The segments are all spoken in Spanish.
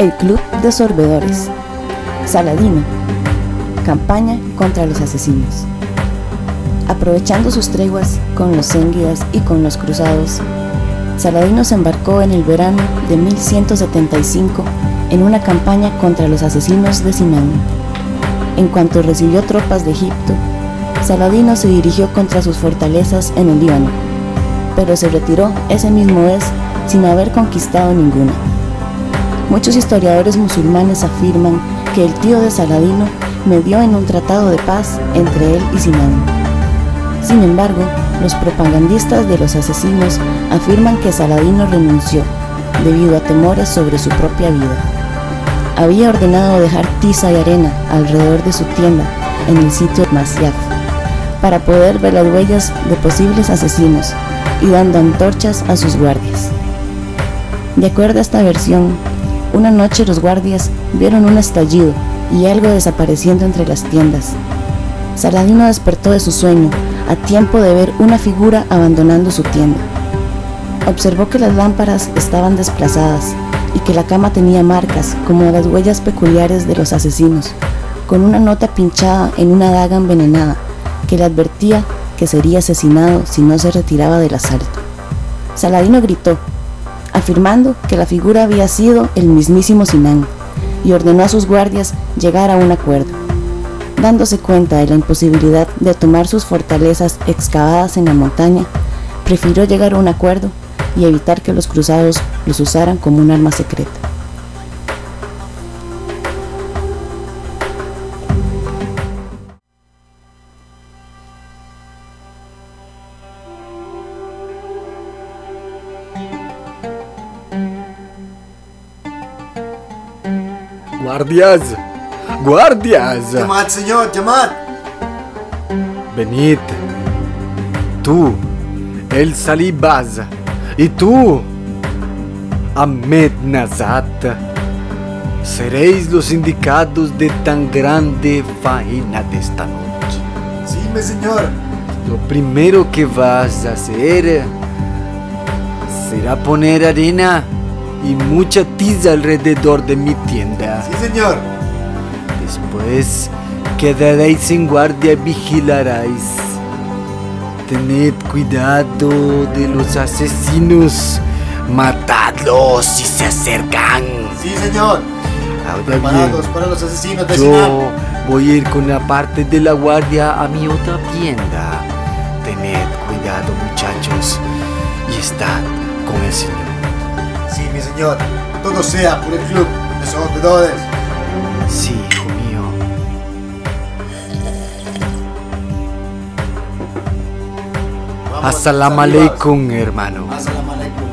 El Club de Sorbedores. Saladino. Campaña contra los asesinos. Aprovechando sus treguas con los Zéngidas y con los cruzados, Saladino se embarcó en el verano de 1175 en una campaña contra los asesinos de Sinán. En cuanto recibió tropas de Egipto, Saladino se dirigió contra sus fortalezas en el Líbano, pero se retiró ese mismo mes sin haber conquistado ninguna. Muchos historiadores musulmanes afirman que el tío de Saladino medió en un tratado de paz entre él y Sinán. Sin embargo, los propagandistas de los asesinos afirman que Saladino renunció debido a temores sobre su propia vida. Había ordenado dejar tiza y arena alrededor de su tienda en el sitio Masyaf para poder ver las huellas de posibles asesinos y dando antorchas a sus guardias. De acuerdo a esta versión, una noche los guardias vieron un estallido y algo desapareciendo entre las tiendas. Saladino despertó de su sueño a tiempo de ver una figura abandonando su tienda. Observó que las lámparas estaban desplazadas y que la cama tenía marcas como las huellas peculiares de los asesinos, con una nota pinchada en una daga envenenada que le advertía que sería asesinado si no se retiraba del asalto. Saladino gritó, afirmando que la figura había sido el mismísimo Sinán, y ordenó a sus guardias llegar a un acuerdo. Dándose cuenta de la imposibilidad de tomar sus fortalezas excavadas en la montaña, prefirió llegar a un acuerdo y evitar que los cruzados los usaran como un arma secreta. Guardias, guardias, Llamad, señor, llamad. venid. Tú, el Salibaz, y tú, Ahmed Nazat, seréis los indicados de tan grande faena de esta noche. Sí, mi señor. Lo primero que vas a hacer será poner arena y mucha tiza alrededor de mi tienda. Sí, señor. Después quedaréis en guardia y vigilaréis. Tened cuidado de los asesinos. Matadlos si se acercan. Sí, señor. Ahora Preparados bien, para los asesinos de Sinán. yo voy a ir con una parte de la guardia a mi otra tienda. Tened cuidado muchachos y estad con el Señor. Mi señor. Todo sea por el club de sorbedores. Sí, hijo mío. Vamos, Assalamu alaikum, hermano. Assalamu alaikum.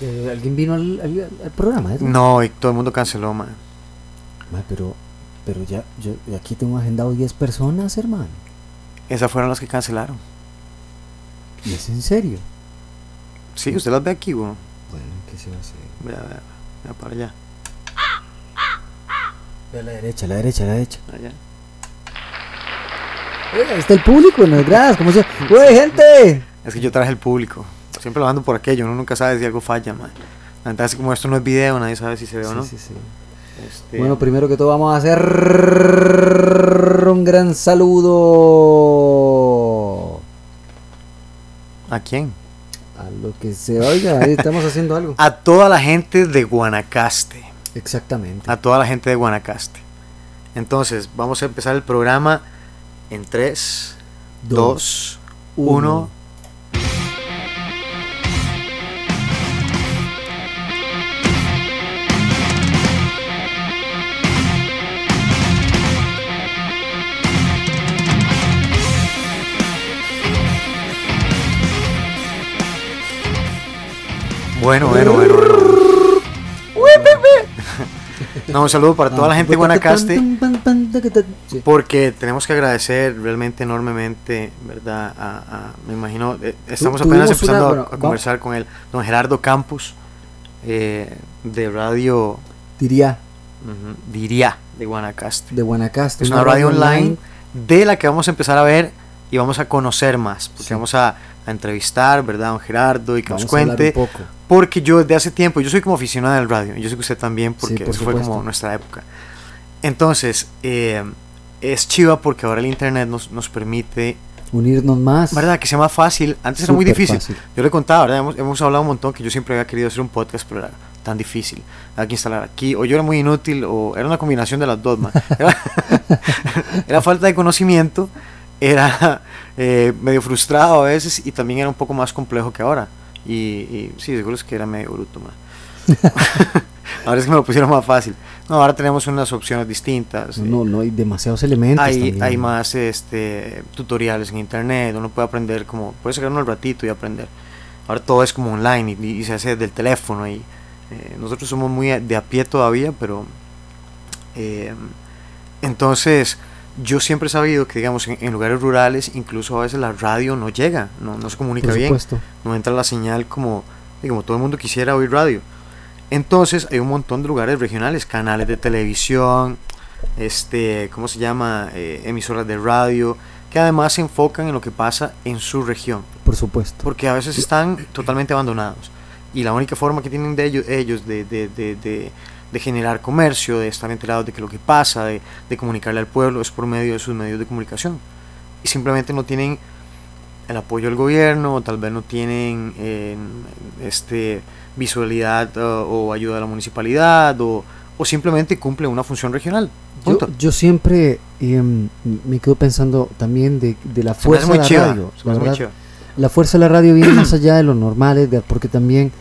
Eh, ¿Alguien vino al, al- al programa? eh? No, y todo el mundo canceló, man. Ma, pero, pero ya, yo aquí tengo agendado 10 personas, hermano. Esas fueron las que cancelaron. ¿Y es en serio? Sí, usted las ve aquí, weón. Bueno, ¿qué se va a hacer? Vea, vea, vea para allá. Ve a la derecha, a la derecha, a la derecha. allá. Ahí está el público en las gradas, como se... ¡Uy, gente! Es que yo traje el público. Siempre lo ando por aquello, uno nunca sabe si algo falla, man. Entonces, como esto no es video, nadie sabe si se ve o no. Sí, sí, sí. Este, Bueno, primero que todo vamos a hacer un gran saludo ¿A quién? a lo que se oiga. Ahí estamos haciendo algo. A toda la gente de Guanacaste. Exactamente. A toda la gente de Guanacaste. Entonces, vamos a empezar el programa en 3, 2, 1. Bueno, bueno, bueno, bueno. No, un saludo para toda la gente de Guanacaste. Porque tenemos que agradecer realmente enormemente, ¿verdad? A, a- me imagino, eh, estamos apenas empezando una- a- bueno, a, vamos- conversar con él, don Gerardo Campos, eh, de radio, Diría diría, de Guanacaste. de Guanacaste. Es una radio online de la que vamos a empezar a ver y vamos a conocer más, porque Sí. vamos a, a entrevistar, ¿verdad? A don Gerardo y que Vamos nos cuente. un poco. Porque yo desde hace tiempo, yo soy como aficionado del radio, y yo sé que usted también, porque por eso fue como nuestra época. Entonces, eh, es chiva porque ahora el internet nos, nos permite, Unirnos más. ¿verdad? Que sea más fácil. Antes era muy Súper difícil. fácil. Yo le contaba, ¿verdad? Hemos, hemos hablado un montón que yo siempre había querido hacer un podcast, pero era tan difícil. Había que instalar aquí, o yo era muy inútil, o era una combinación de las dos, man. Era, era falta de conocimiento, era eh, medio frustrado a veces, y también era un poco más complejo que ahora. Y, y sí, seguro es que era medio bruto, ahora es que me lo pusieron más fácil. No, ahora tenemos unas opciones distintas. eh, No, no hay demasiados elementos. hay, también. hay más este, tutoriales en internet, uno puede aprender como, puede sacar uno al ratito y aprender. Ahora todo es como online y, y se hace desde el teléfono y eh, nosotros somos muy de a pie todavía, pero eh, entonces yo siempre he sabido que digamos en, en lugares rurales incluso a veces la radio no llega, no, no se comunica Por bien supuesto. no entra la señal como, como todo el mundo quisiera oír radio. Entonces hay un montón de lugares regionales, canales de televisión, este, ¿cómo se llama? Eh, emisoras de radio, que además se enfocan en lo que pasa en su región, Por supuesto. porque a veces están totalmente abandonados. Y la única forma que tienen de ellos, ellos de, de, de, de- de generar comercio, de estar enterados de que lo que pasa, de, de comunicarle al pueblo, es por medio de sus medios de comunicación. Y simplemente no tienen el apoyo del gobierno, o tal vez no tienen eh, este, visualidad uh, o ayuda de la municipalidad, o, o simplemente cumplen una función regional. Yo, siempre em, me quedo pensando también de, de la fuerza de la chiva, radio. La, verdad, fuerza de la radio viene más allá de lo normal, Edgar, porque también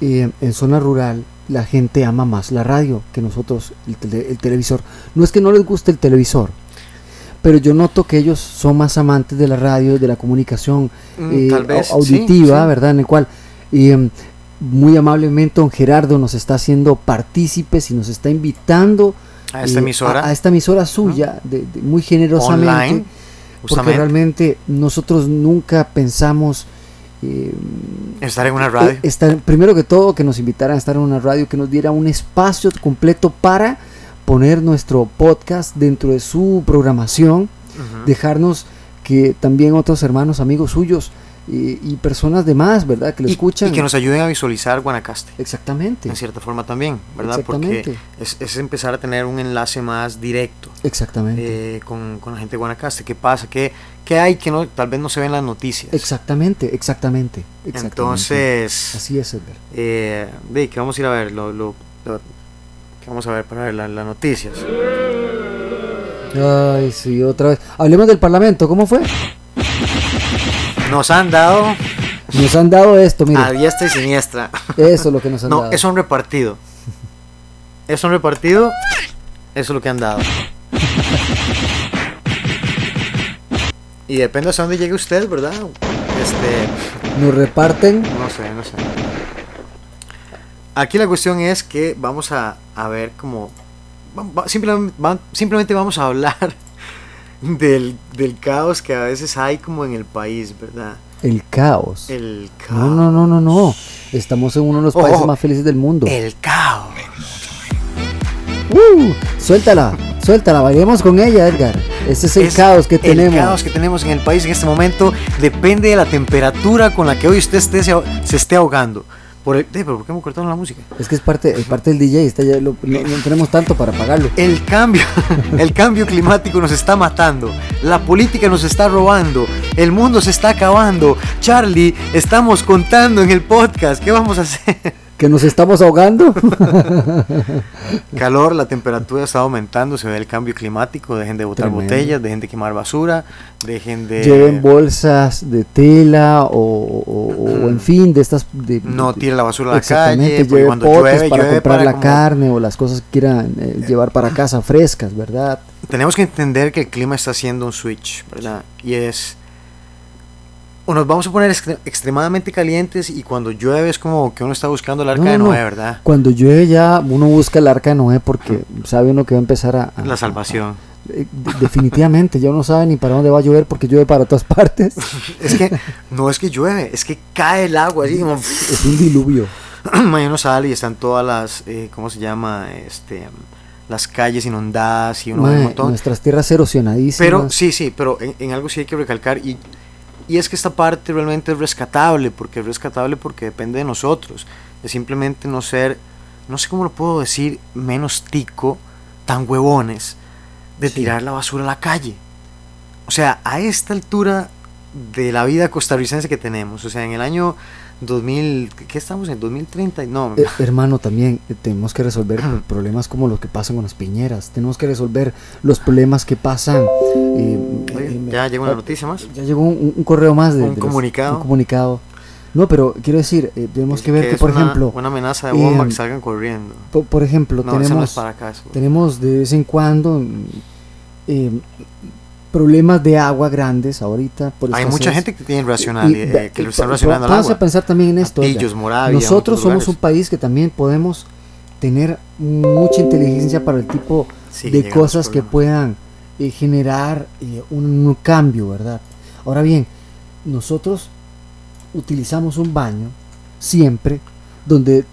eh, en zona rural la gente ama más la radio que nosotros el, tele- el televisor. No es que no les guste el televisor, pero yo noto que ellos son más amantes de la radio, de la comunicación Mm, eh, tal vez, au- sí, auditiva, sí. ¿verdad? En el cual eh, muy amablemente don Gerardo nos está haciendo partícipes y nos está invitando A esta eh, emisora, a, a esta emisora suya, de- de- muy generosamente, online, porque realmente nosotros nunca pensamos eh, estar en una radio. eh, estar- primero que todo que nos invitaran a estar en una radio, que nos diera un espacio completo para poner nuestro podcast dentro de su programación, dejarnos que también otros hermanos, amigos suyos y, y personas demás, ¿verdad? Que lo y, escuchan. y que nos ayuden a visualizar Guanacaste. Exactamente. En cierta forma también, ¿verdad? Porque es, es empezar a tener un enlace más directo Exactamente. eh, con, con la gente de Guanacaste. ¿Qué pasa? ¿Qué, qué hay que no, tal vez no se ve en las noticias? exactamente, exactamente, exactamente. Entonces, Así es, Edgar. eh, de que vamos a ir a ver lo, lo- lo- que vamos a ver para ver la- las noticias. Ay, sí, otra vez. Hablemos del Parlamento, ¿cómo fue? Nos han dado Nos han dado esto, mire. a diestra y siniestra. Eso es lo que nos han No, dado. es un repartido. Es un repartido. Eso es lo que han dado. Y depende hasta dónde llegue usted, ¿verdad? Este, Nos reparten. no sé, no sé. Aquí la cuestión es que vamos a, a ver como... simplemente, simplemente vamos a hablar del, del caos que a veces hay como en el país, ¿verdad? El caos. El caos. No, no, no, no, no. Estamos en uno de los países más felices del mundo. El caos. ¡Uh! Suéltala, suéltala, bailemos con ella, Edgar. Ese es el Es caos que el tenemos. caos que tenemos en el país en este momento depende de la temperatura con la que hoy usted esté, se, se esté ahogando. Por el, eh, pero ¿por qué me cortaron la música? Es que es parte, es parte del DJ, está ya lo- no, no tenemos tanto para pagarlo. El cambio, el cambio climático nos está matando. La política nos está robando. El mundo se está acabando. Charlie, estamos contando en el podcast. ¿Qué vamos a hacer? Que nos estamos ahogando. Calor, la temperatura está aumentando. Se ve el cambio climático. Dejen de botar Tremendo. botellas, dejen de quemar basura, dejen de. Lleven bolsas de tela o, o- o en fin, de estas. De, No tire la basura a la Exactamente, calle. Lleve cuando potes llueve, para llueve comprar para la como- carne o las cosas que quieran eh, llevar para casa frescas, ¿verdad? tenemos que entender que el clima está haciendo un switch, ¿verdad? Y es... O nos vamos a poner extre- extremadamente calientes y cuando llueve es como que uno está buscando el arca No, de no, Noé, no. ¿verdad? Cuando llueve ya uno busca el arca de Noé porque sabe uno que va a empezar a... a- La salvación. Eh, de- definitivamente, ya uno sabe ni para dónde va a llover porque llueve para todas partes. Es que no es que llueve, es que cae el agua, así como... Es un diluvio. Mañana sale y están todas las... eh, ¿Cómo se llama? Este... las calles inundadas y uno Mae, un montón. nuestras tierras erosionadísimas. Pero sí, sí, pero en, en algo sí hay que recalcar y, y es que esta parte realmente es rescatable, porque es rescatable porque depende de nosotros. Es simplemente no ser, no sé cómo lo puedo decir, menos tico, tan huevones, de Sí. tirar la basura a la calle. O sea, a esta altura de la vida costarricense que tenemos, o sea, en el año 2000, ¿qué estamos en? 2030, no, Eh, hermano, también eh, tenemos que resolver problemas como los que pasan con las piñeras. Tenemos que resolver los problemas que pasan. eh, Oye, eh, ya llegó una noticia más. Ya llegó un, un correo más de, Un de los- comunicado. un comunicado. No, pero quiero decir, tenemos que ver que, por una- ejemplo, Una amenaza de bomba eh, que salgan corriendo. po- por, ejemplo, No, no tenemos, para acá. eso. tenemos de vez en cuando eh, problemas de agua grandes ahorita. Por Hay mucha gente que tiene racional, eh, que lo están racionando Vamos a pensar también en esto. Atillos, Moravia, Nosotros otros somos lugares. un país que también podemos tener mucha inteligencia para el tipo Sí, de cosas que puedan eh, generar eh, un, un cambio, ¿verdad? Ahora bien, nosotros utilizamos un baño siempre donde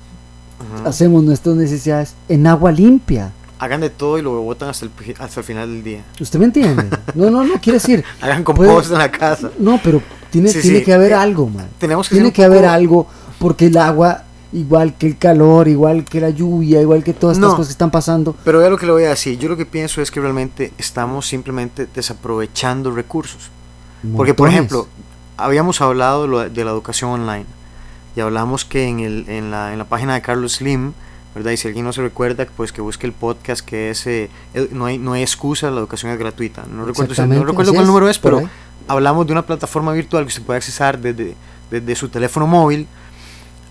hacemos nuestras necesidades en agua limpia. Hagan de todo y lo botan hasta el, hasta el final del día. ¿Usted me entiende? No, no, no, quiere decir. Hagan Puede- compost en la casa. No, pero tiene, Sí, tiene sí. que haber algo, man. Tenemos que Tiene que haber poco- algo porque el agua, igual que el calor, igual que la lluvia, igual que todas estas No. cosas que están pasando, Pero vea lo que le voy a decir. Yo lo que pienso es que realmente estamos simplemente desaprovechando recursos. Porque, por montones. ejemplo, habíamos hablado de la educación online. Y hablamos que en, el, en, la, en la página de Carlos Slim, ¿verdad? Y si alguien no se recuerda, pues que busque el podcast que es eh, no, hay, no hay excusa, la educación es gratuita. No recuerdo, si- no recuerdo cuál es, número es, pero ahí. hablamos de una plataforma virtual que usted puede accesar desde, desde su teléfono móvil,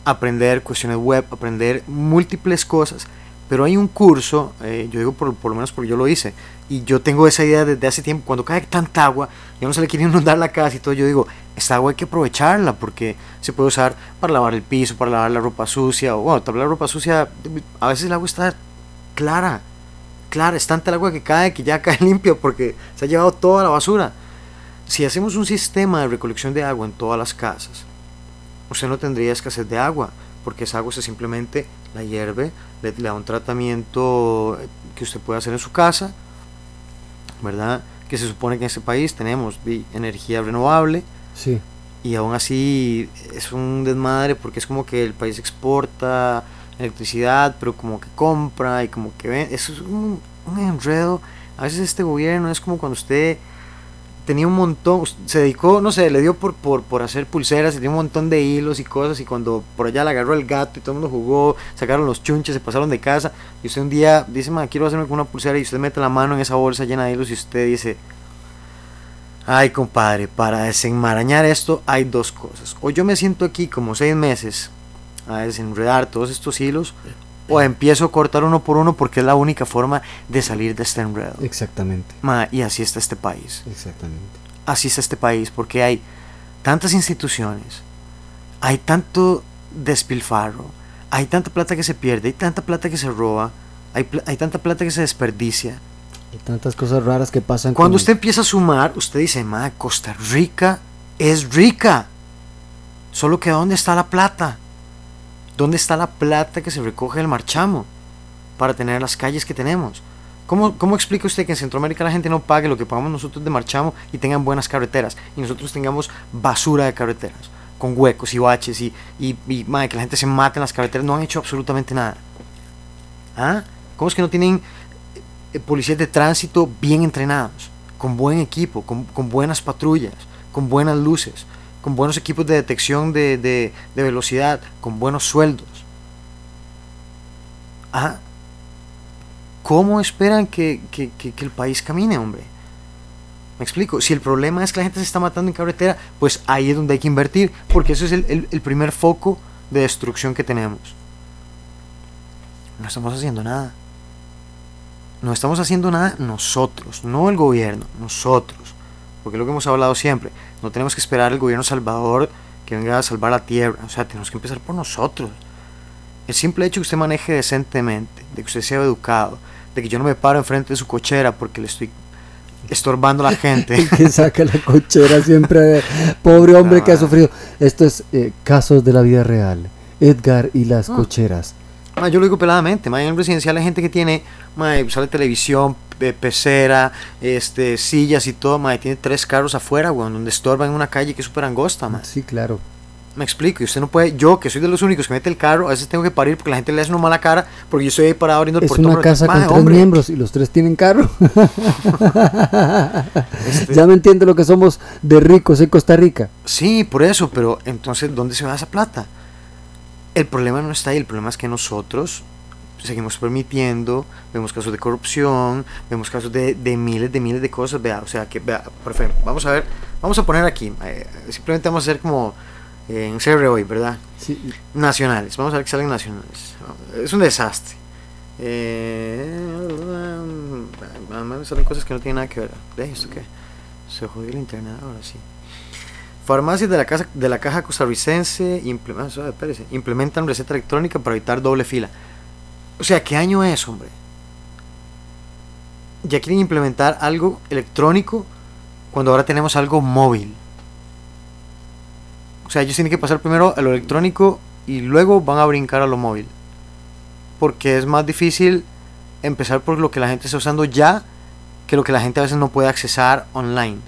aprender cuestiones web, aprender múltiples cosas. Pero hay un curso, eh, yo digo por, por lo menos porque yo lo hice, y yo tengo esa idea desde hace tiempo, cuando cae tanta agua, yo no se le quiere inundar la casa y todo, yo digo, esta agua hay que aprovecharla porque se puede usar para lavar el piso, para lavar la ropa sucia, o bueno, tal vez la ropa sucia, a veces el agua está clara, clara, es tanta el agua que cae que ya cae limpio porque se ha llevado toda la basura. Si hacemos un sistema de recolección de agua en todas las casas, usted no tendría escasez de agua, porque esa agua se simplemente la hierve, le, le da un tratamiento eh, que usted puede hacer en su casa, ¿verdad? Que se supone que en este país tenemos energía renovable Sí. y aún así es un desmadre porque es como que el país exporta electricidad, pero como que compra y como que ve, eso es un, un enredo. A veces este gobierno es como cuando usted tenía un montón, se dedicó, no sé, le dio por, por, por hacer pulseras, tenía un montón de hilos y cosas, y cuando por allá le agarró el gato y todo el mundo jugó, sacaron los chunches, se pasaron de casa, y usted un día dice, ma, quiero hacerme con una pulsera, y usted mete la mano en esa bolsa llena de hilos, y usted dice, ay compadre, para desenmarañar esto hay dos cosas, o yo me siento aquí como seis meses a desenredar todos estos hilos, o empiezo a cortar uno por uno porque es la única forma de salir de este enredo. Exactamente. Ma, y así está este país Exactamente. así está este país, porque hay tantas instituciones, hay tanto despilfarro, hay tanta plata que se pierde, hay tanta plata que se roba, hay, pl- hay tanta plata que se desperdicia. Hay tantas cosas raras que pasan. Cuando con- usted empieza a sumar, usted dice, ma, Costa Rica es rica. Solo que ¿dónde está la plata? ¿Dónde está la plata que se recoge del marchamo para tener las calles que tenemos? ¿Cómo, ¿Cómo explica usted que en Centroamérica la gente no pague lo que pagamos nosotros de marchamo y tengan buenas carreteras y nosotros tengamos basura de carreteras con huecos y baches y, y, y, mae, que la gente se mate en las carreteras? No han hecho absolutamente nada. ¿Ah? ¿Cómo es que no tienen eh, policías de tránsito bien entrenados, con buen equipo, con, con buenas patrullas, con buenas luces, con buenos equipos de detección de, de- velocidad, con buenos sueldos. Ah, ¿Cómo esperan que, que- que- que el país camine, hombre? Me explico, si el problema es que la gente se está matando en carretera, pues ahí es donde hay que invertir, porque eso es el, el- el primer foco de destrucción que tenemos. No estamos haciendo nada. No estamos haciendo nada nosotros, no el gobierno, nosotros. Porque es lo que hemos hablado siempre. No tenemos que esperar al gobierno salvador que venga a salvar la tierra. O sea, tenemos que empezar por nosotros. El simple hecho que usted maneje decentemente, de que usted sea educado, de que yo no me paro enfrente de su cochera porque le estoy estorbando a la gente. Que saca la cochera siempre. Pobre hombre que ha sufrido. Esto es eh, casos de la vida real. Edgar y las Ah. cocheras. Ma, yo lo digo peladamente, ma, en el residencial hay gente que tiene, ma, sale televisión, pecera, este, sillas y todo, ma, y tiene tres carros afuera, weón, donde estorban en una calle que es súper angosta, ma. Sí, claro. Me explico, y usted no puede, yo que soy de los únicos que mete el carro, a veces tengo que parir porque la gente le hace una mala cara, porque yo estoy ahí parado abriendo el Es portón. una pero- casa con tres hombre, miembros y los tres tienen carro. este- ya me entiende lo que somos de ricos en Costa Rica. Sí, por eso, pero entonces, ¿dónde se va esa plata? El problema no está ahí, el problema es que nosotros seguimos permitiendo, vemos casos de corrupción, vemos casos de, de miles de miles de cosas, vea, o sea, que, vea, por ejemplo, vamos a ver, vamos a poner aquí, eh, simplemente vamos a hacer como eh, en CR hoy, ¿verdad? Sí, Nacionales, vamos a ver que salen nacionales. Es un desastre. Eh, además salen cosas que no tienen nada que ver. ¿De esto qué? Se jodió el internet ahora sí. Farmacias de la, casa, de la caja costarricense implementan, implementan receta electrónica para evitar doble fila. O sea, ¿qué año es, hombre? Ya quieren implementar algo electrónico cuando ahora tenemos algo móvil. O sea, ellos tienen que pasar primero a lo electrónico y luego van a brincar a lo móvil. Porque es más difícil empezar por lo que la gente está usando ya que lo que la gente a veces no puede accesar online.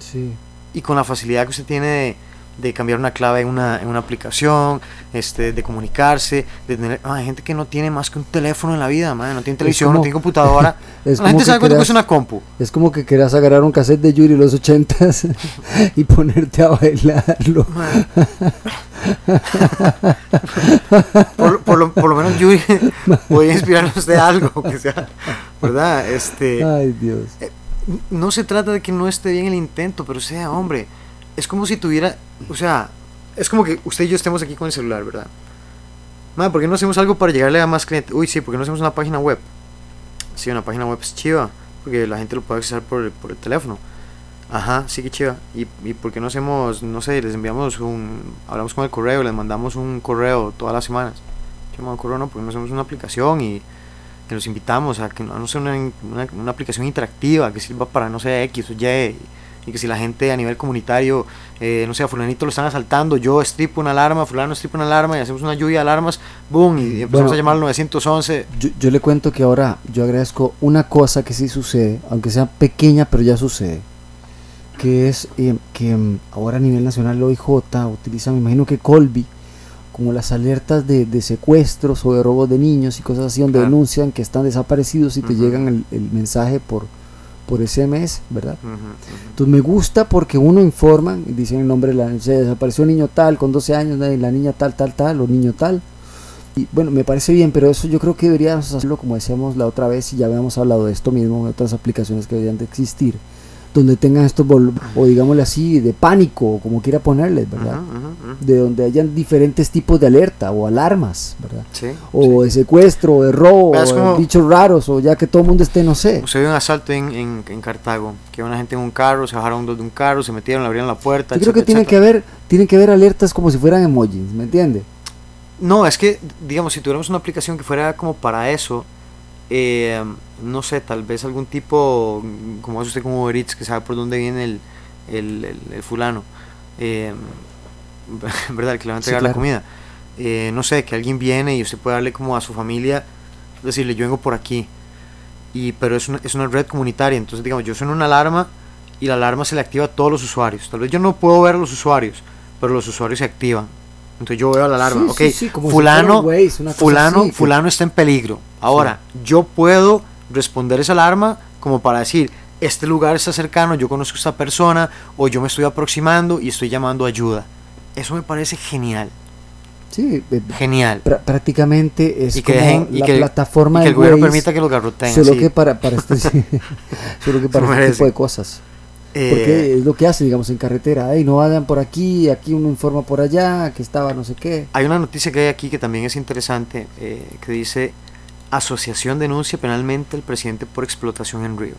sí. Y con la facilidad que usted tiene de, de cambiar una clave en una, en una aplicación, este, de comunicarse, de tener... ah, hay gente que no tiene más que un teléfono en la vida, madre, no tiene televisión, no tiene computadora. Es la gente que sabe cuánto cuesta una compu. Es como que quieras agarrar un cassette de Yuri los ochentas y ponerte a bailarlo. Por, por lo, por lo menos yo voy a inspirarnos de algo, que sea, ¿verdad? Este, Ay, Dios. no se trata de que no esté bien el intento, pero sea, hombre, es como si tuviera, o sea, es como que usted y yo estemos aquí con el celular, ¿verdad? Madre, ¿por qué no hacemos algo para llegarle a más clientes? Uy, sí, ¿por qué no hacemos una página web? Sí, una página web es chiva, porque la gente lo puede acceder por el, por el teléfono. Ajá, sí que chiva. ¿Y, ¿Y por qué no hacemos, no sé, les enviamos un, hablamos con el correo, les mandamos un correo todas las semanas? Llamado correo, no, porque no hacemos una aplicación y que los invitamos a que no, sea una, una, una aplicación interactiva que sirva para, no sé, X o. Y que si la gente a nivel comunitario, eh, no sé, a fulanito lo están asaltando, yo estripo una alarma, fulano estripa una alarma y hacemos una lluvia de alarmas, boom, y empezamos Bueno. a llamar al 911. Yo, yo le cuento que ahora yo agradezco una cosa que sí sucede, aunque sea pequeña, pero ya sucede. Que es eh, que mm, ahora a nivel nacional el OIJ utiliza, me imagino que Colby, como las alertas de, de secuestros o de robos de niños y cosas así, donde denuncian que están desaparecidos y te llegan el, el mensaje por, por SMS, ¿verdad? Ujú, ujú. Entonces me gusta porque uno informa, y dicen el nombre, de la, se desapareció niño tal con 12 años, la niña tal, tal, tal, o niño tal. Y bueno, me parece bien, pero eso yo creo que deberíamos hacerlo como decíamos la otra vez, y ya habíamos hablado de esto mismo, de otras aplicaciones que deberían de existir, donde tengan estos, o digámosle así, de pánico, o como quiera ponerles, ¿verdad? De donde hayan diferentes tipos de alerta o alarmas, ¿verdad? Sí, O de secuestro, o de robo, o de bichos raros, o ya que todo el mundo esté, no sé. Se vio un asalto en, en, en Cartago, que una gente en un carro, se bajaron dos de un carro, se metieron, le abrieron la puerta. Yo creo que tienen que haber, tienen que haber alertas como si fueran emojis, ¿me entiende? No, es que, digamos, si tuviéramos una aplicación que fuera como para eso, eh, no sé, tal vez algún tipo, como hace usted con Uber Eats, que sabe por dónde viene el, el, el- el fulano, eh, ¿verdad? El que le va a Sí, entregar la comida. Eh, no sé, que alguien viene y usted puede darle como a su familia, decirle, yo vengo por aquí. Y, pero es una, es una red comunitaria, entonces, digamos, yo sueno una alarma y la alarma se le activa a todos los usuarios. Tal vez yo no puedo ver a los usuarios, pero los usuarios se activan. Entonces yo veo la alarma, Sí, ok, sí, sí, como fulano, fulano, que- fulano está en peligro. Ahora, yo puedo responder esa alarma como para decir, este lugar está cercano, yo conozco a esta persona, o yo me estoy aproximando y estoy llamando ayuda. Eso me parece genial, Sí, eh, genial. prá- prácticamente es Y que como dejen- y la que- plataforma y que el gobierno permita que lo garroteen. solo sí. que para, para este, solo que para este tipo de cosas. Eh, Porque es lo que hace, digamos, en carretera. Ey, no vayan por aquí, aquí uno informa por allá, que estaba no sé qué. Hay una noticia que hay aquí que también es interesante, eh, que dice, Asociación denuncia penalmente al presidente por explotación en Río.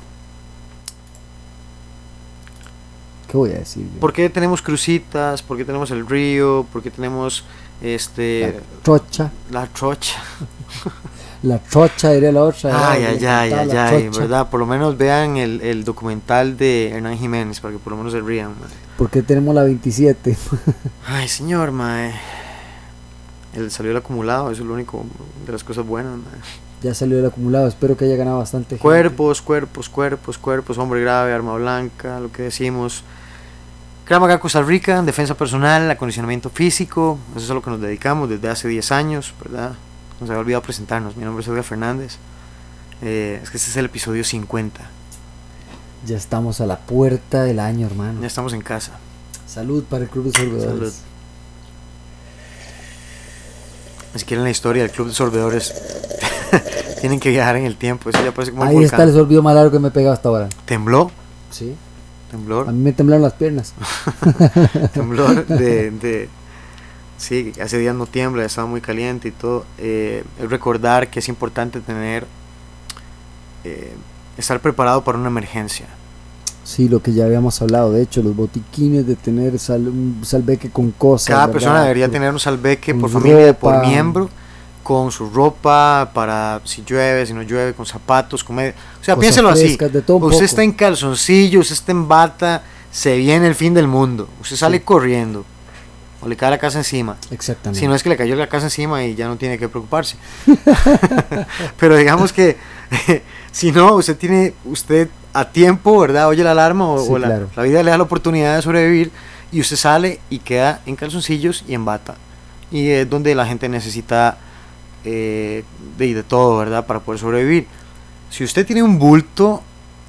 ¿Qué voy a decir? yo? ¿Por qué tenemos crucitas? ¿Por qué tenemos el río? ¿Por qué tenemos este La trocha, la trocha? la trocha era la otra. Ay, ay, ay, ay, ay. ¿verdad? Por lo menos vean el, el documental de Hernán Jiménez para que por lo menos se rían. mae. ¿Por qué tenemos la 27? Ay, señor, mae. El, salió el acumulado, eso es lo único de las cosas buenas. mae. Ya salió el acumulado, espero que haya ganado bastante. gente. Cuerpos, cuerpos, cuerpos, cuerpos, hombre grave, arma blanca, lo que decimos. Krav Maga Costa Rica, defensa personal, acondicionamiento físico, eso es a lo que nos dedicamos desde hace 10 años, ¿verdad? Nos había olvidado presentarnos, mi nombre es Edgar Fernández. Eh, es que este es el episodio 50, Ya estamos a la puerta del año, hermano. ya estamos en casa. Salud para el Club de Sorbedores. Salud. Si quieren la historia del Club de Sorbedores, tienen que viajar en el tiempo, eso ya parece como un Ahí está el sorbido más largo que me he pegado hasta ahora. Tembló, Sí. temblor. A mí me temblaron las piernas. temblor de, de- sí hace días no tiembla estaba muy caliente y todo eh, recordar que es importante tener eh, estar preparado para una emergencia Sí, lo que ya habíamos hablado. De hecho, los botiquines de tener sal- un salveque con cosas. cada ¿verdad? persona debería tener un salveque por familia por miembro con su ropa para si llueve si no llueve con zapatos con medio- o sea Cosas piénselo así usted poco. está en calzoncillo usted está en bata se viene el fin del mundo usted sale Sí. corriendo o le cae la casa encima Exactamente. Si no es que le cayó la casa encima y ya no tiene que preocuparse. Pero digamos que si no, usted tiene, usted a tiempo, ¿verdad? Oye la alarma o, Sí, o la, claro. la vida le da la oportunidad de sobrevivir y usted sale y queda en calzoncillos y en bata. Y es donde la gente necesita eh, de, de todo, ¿verdad? Para poder sobrevivir. Si usted tiene un bulto,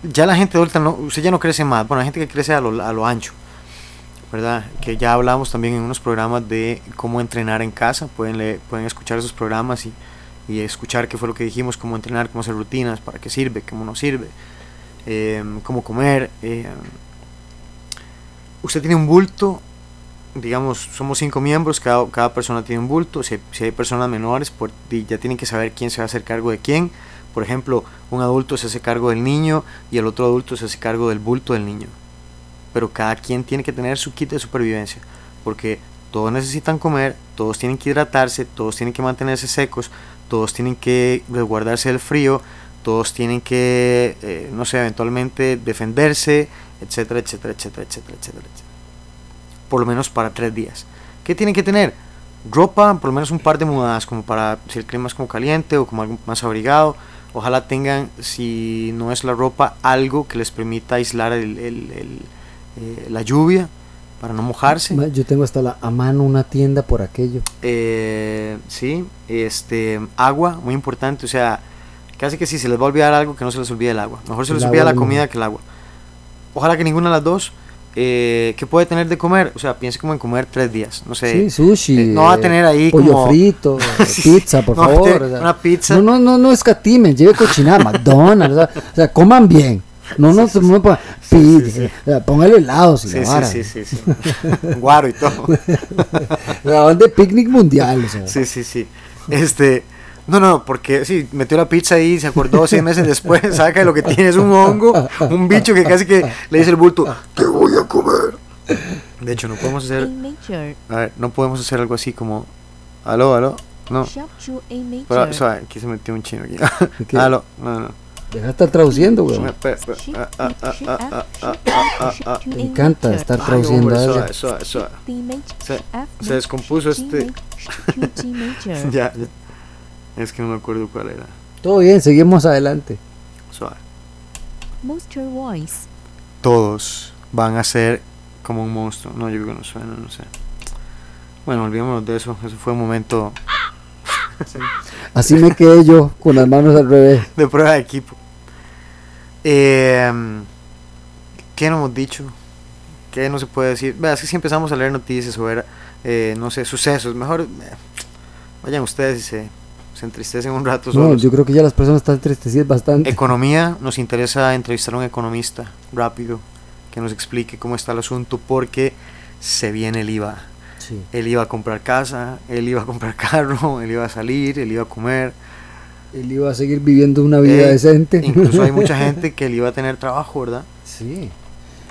ya la gente adulta, no, usted ya no crece más. Bueno, hay gente que crece a lo, a lo ancho. ¿Verdad? Que ya hablamos también en unos programas de cómo entrenar en casa, pueden, leer- pueden escuchar esos programas y, y escuchar qué fue lo que dijimos, cómo entrenar, cómo hacer rutinas, para qué sirve, cómo no sirve, eh, cómo comer. eh. Usted tiene un bulto, digamos, somos cinco miembros, cada, cada persona tiene un bulto, si, si hay personas menores, pues, di- ya tienen que saber quién se va a hacer cargo de quién. Por ejemplo, un adulto se hace cargo del niño y el otro adulto se hace cargo del bulto del niño pero cada quien tiene que tener su kit de supervivencia, porque todos necesitan comer, todos tienen que hidratarse, todos tienen que mantenerse secos, todos tienen que resguardarse del frío, todos tienen que, eh, no sé, eventualmente defenderse, etcétera, etcétera, etcétera, etcétera, etcétera, etcétera. Por lo menos para tres días. ¿Qué tienen que tener? Ropa, por lo menos un par de mudadas, como para si el clima es como caliente o como algo más abrigado. Ojalá tengan, si no es la ropa, algo que les permita aislar el- eh, la lluvia para no mojarse. Yo tengo hasta la, a mano una tienda por aquello. Eh, sí, este, agua, muy importante, o sea, casi que si se les va a olvidar algo, que no se les olvide el agua. Mejor se les olvida la comida que el agua. Ojalá que ninguna de las dos. Eh, ¿Qué puede tener de comer? O sea, piense como en comer tres días, no sé. Sí, sushi. eh, no va a eh, tener ahí pollo como- frito, Sí, pizza, por no favor. tener o sea, una pizza. No, no, no, no escatimen, lleve cochinada, McDonald's, o sea, coman bien. No, no, no, ponga- sí, pizza, sí. o sea, póngale helados y Sí, la sí, sí, sí, sí. Guaro y todo. O van de picnic mundial, o sea. Sí, sí, sí. Este, no, no, porque sí, metió la pizza ahí, se acordó seis meses después, saca lo que tiene es un hongo, un bicho que casi que le dice el bulto, te voy a comer. De hecho, no podemos hacer, a ver, no podemos hacer algo así como, aló, aló, no. Pero, suave, aquí se metió un chino aquí. ¿Qué? Aló, no, no. Deja de estar traduciendo, güey. Me- encanta estar Ay, traduciendo hombre, a suave, ella. suave, suave. The nature, Se- descompuso este-. Ya, ya. Es que no me acuerdo cuál era. Todo bien, seguimos adelante. Suave. Todos van a ser como un monstruo. No, yo creo que no suena, no sé. Bueno, olvidémonos de eso. Eso fue un momento Así me quedé yo, con las manos al revés. de prueba de equipo. Eh, ¿Qué no hemos dicho? ¿Qué no se puede decir? Vea, es que si empezamos a leer noticias o ver, eh, no sé, sucesos, mejor eh, vayan ustedes y se, se entristecen un rato No, solos. yo creo que ya las personas están entristecidas bastante. Economía, nos interesa entrevistar a un economista rápido que nos explique cómo está el asunto porque se viene el IVA. Sí. Él iba a comprar casa, él iba a comprar carro, él iba a salir, él iba a comer. Él iba a seguir viviendo una vida decente. Incluso hay mucha gente que él iba a tener trabajo, ¿verdad? Sí.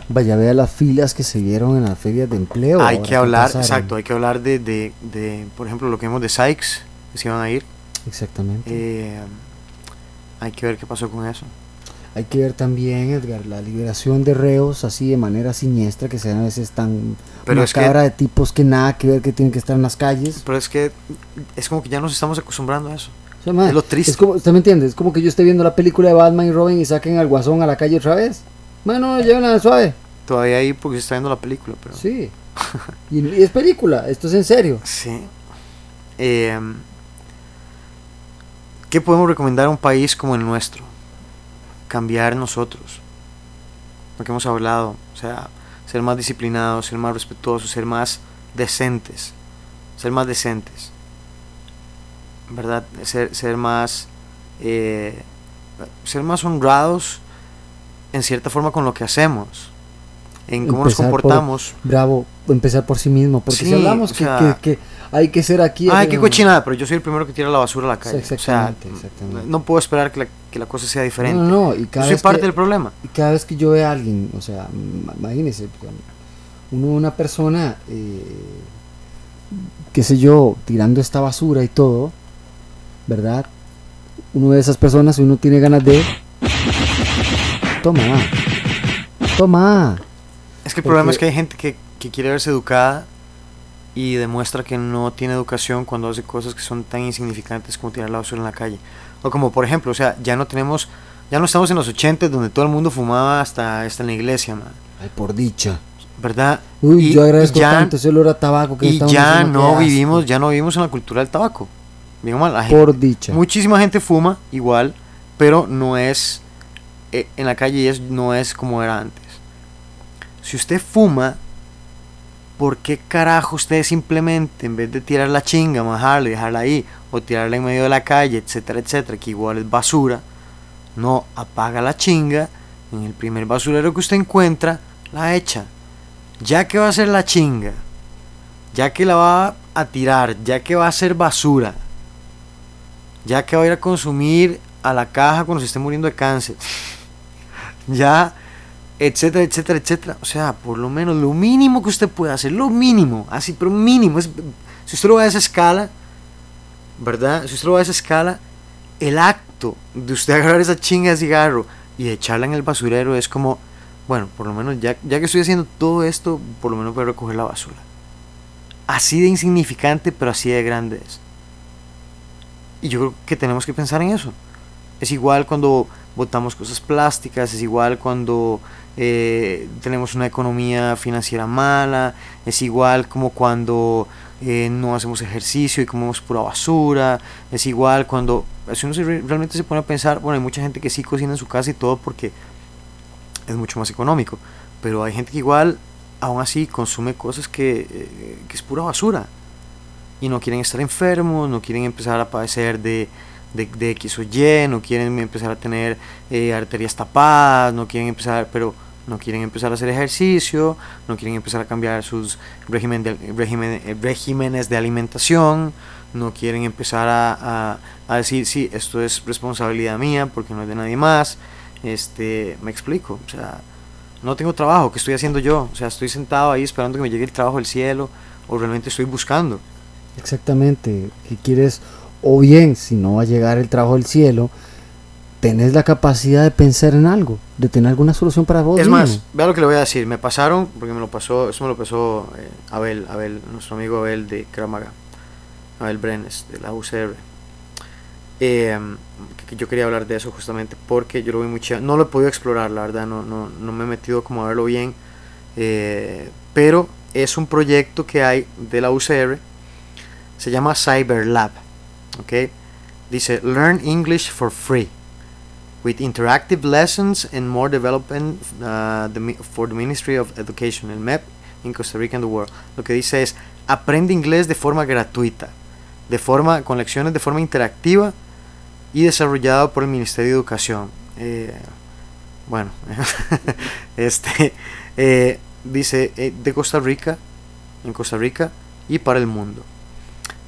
Vaya, vea las filas que se vieron en las ferias de empleo. hay que hablar, exacto, hay que hablar de, de, de, por ejemplo, lo que vimos de Sykes, que se iban a ir. Exactamente. Eh, hay que ver qué pasó con eso. Hay que ver también, Edgar, la liberación de reos así de manera siniestra, que sean a veces tan Pero una es que- de tipos que nada que ver, que tienen que estar en las calles. Pero es que es como que ya nos estamos acostumbrando a eso. O sea, mae, Es lo triste. Es como, ¿Usted me entiende? Es como que yo esté viendo la película de Batman y Robin y saquen al guasón a la calle otra vez. Bueno, llévenla suave. Todavía ahí porque se está viendo la película, pero... Sí. y, y es película, esto es en serio. Sí. Eh, ¿Qué podemos recomendar a un país como el nuestro? Cambiar nosotros. Lo que hemos hablado. O sea, ser más disciplinados, ser más respetuosos, ser más decentes. Ser más decentes. ¿Verdad? Ser, ser más. eh, ser más honrados en cierta forma con lo que hacemos. En cómo Empezar nos por- comportamos. Bravo, empezar por sí mismo. Porque Sí, si hablamos o que, sea- que- que hay que ser aquí. Ay, eh, qué cochinada, pero yo soy el primero que tira la basura a la calle. Sí, o sea, exactamente, exactamente. no puedo esperar que la, que la cosa sea diferente. No, no, no, y Yo cada soy vez parte que- del problema. Y cada vez que yo veo a alguien, o sea, imagínese, uno una persona, eh, qué sé yo, tirando esta basura y todo, ¿verdad? Uno de esas personas uno tiene ganas de... Toma, toma. Es que el problema es que hay gente que, que quiere verse educada y demuestra que no tiene educación cuando hace cosas que son tan insignificantes como tirar la basura en la calle. O como por ejemplo, o sea, ya no tenemos, ya no estamos en los 80 donde todo el mundo fumaba hasta, hasta en la iglesia, man, Ay, por dicha. ¿verdad? Uy, Y- yo agradezco ya, tanto ese olor a tabaco que y ya no asco. vivimos, ya no vivimos en la cultura del tabaco. Mal, la gente- Por dicha. Muchísima gente fuma igual, pero no es eh, en la calle es, no es como era antes. Si usted fuma, ¿por qué carajo usted simplemente en vez de tirar la chinga, majarla y dejarla ahí, o tirarla en medio de la calle, etcétera, etcétera, que igual es basura, no apaga la chinga en el primer basurero que usted encuentra, la echa? Ya que va a ser la chinga, ya que la va a tirar, ya que va a ser basura, ya que va a ir a consumir a la caja cuando se esté muriendo de cáncer, ya, etcétera, etcétera, etcétera. O sea, por lo menos lo mínimo que usted puede hacer, lo mínimo, así, pero mínimo. Es, si usted lo va a esa escala, ¿verdad? Si usted lo va a esa escala, el acto de usted agarrar esa chinga de cigarro y echarla en el basurero es como, bueno, por lo menos ya, ya que estoy haciendo todo esto, por lo menos voy a recoger la basura. Así de insignificante, pero así de grande es. Y yo creo que tenemos que pensar en eso. Es igual cuando botamos cosas plásticas, es igual cuando eh, tenemos una economía financiera mala, es igual como cuando eh, no hacemos ejercicio y comemos pura basura, es igual cuando, si uno realmente se pone a pensar, bueno, hay mucha gente que sí cocina en su casa y todo porque es mucho más económico, pero hay gente que igual, aún así, consume cosas que, eh, que es pura basura y no quieren estar enfermos, no quieren empezar a padecer de, de, de X o Y, no quieren empezar a tener eh, arterias tapadas, no quieren empezar, pero no quieren empezar a hacer ejercicio, no quieren empezar a cambiar sus régimen de- régimen- eh, regímenes de alimentación, no quieren empezar a, a, a decir, sí, esto es responsabilidad mía porque no es de nadie más. Este, me explico, o sea, no tengo trabajo, ¿qué estoy haciendo yo? O sea, estoy sentado ahí esperando que me llegue el trabajo del cielo o realmente estoy buscando. Exactamente, que quieres, o bien, si no va a llegar el trabajo del cielo, tenés la capacidad de pensar en algo, de tener alguna solución para vos. Es mismo. más, vea lo que le voy a decir. Me pasaron, porque me lo pasó, eso me lo pasó eh, Abel, Abel, nuestro amigo Abel de Kramaga, Abel Brenes, de la UCR. Eh, que, que yo quería hablar de eso justamente porque yo lo vi muy chido. No lo he podido explorar, la verdad, no, no, no me he metido como a verlo bien. eh, pero es un proyecto que hay de la UCR, se llama Cyberlab. ¿Ok? Dice, Learn English for free with interactive lessons and more development uh, the for the Ministry of Education, el MEP, in Costa Rica and the world. Lo que dice es, aprende inglés de forma gratuita, de forma, con lecciones de forma interactiva y desarrollado por el Ministerio de Educación. Eh, bueno, este eh, dice eh, de Costa Rica, en Costa Rica y para el mundo.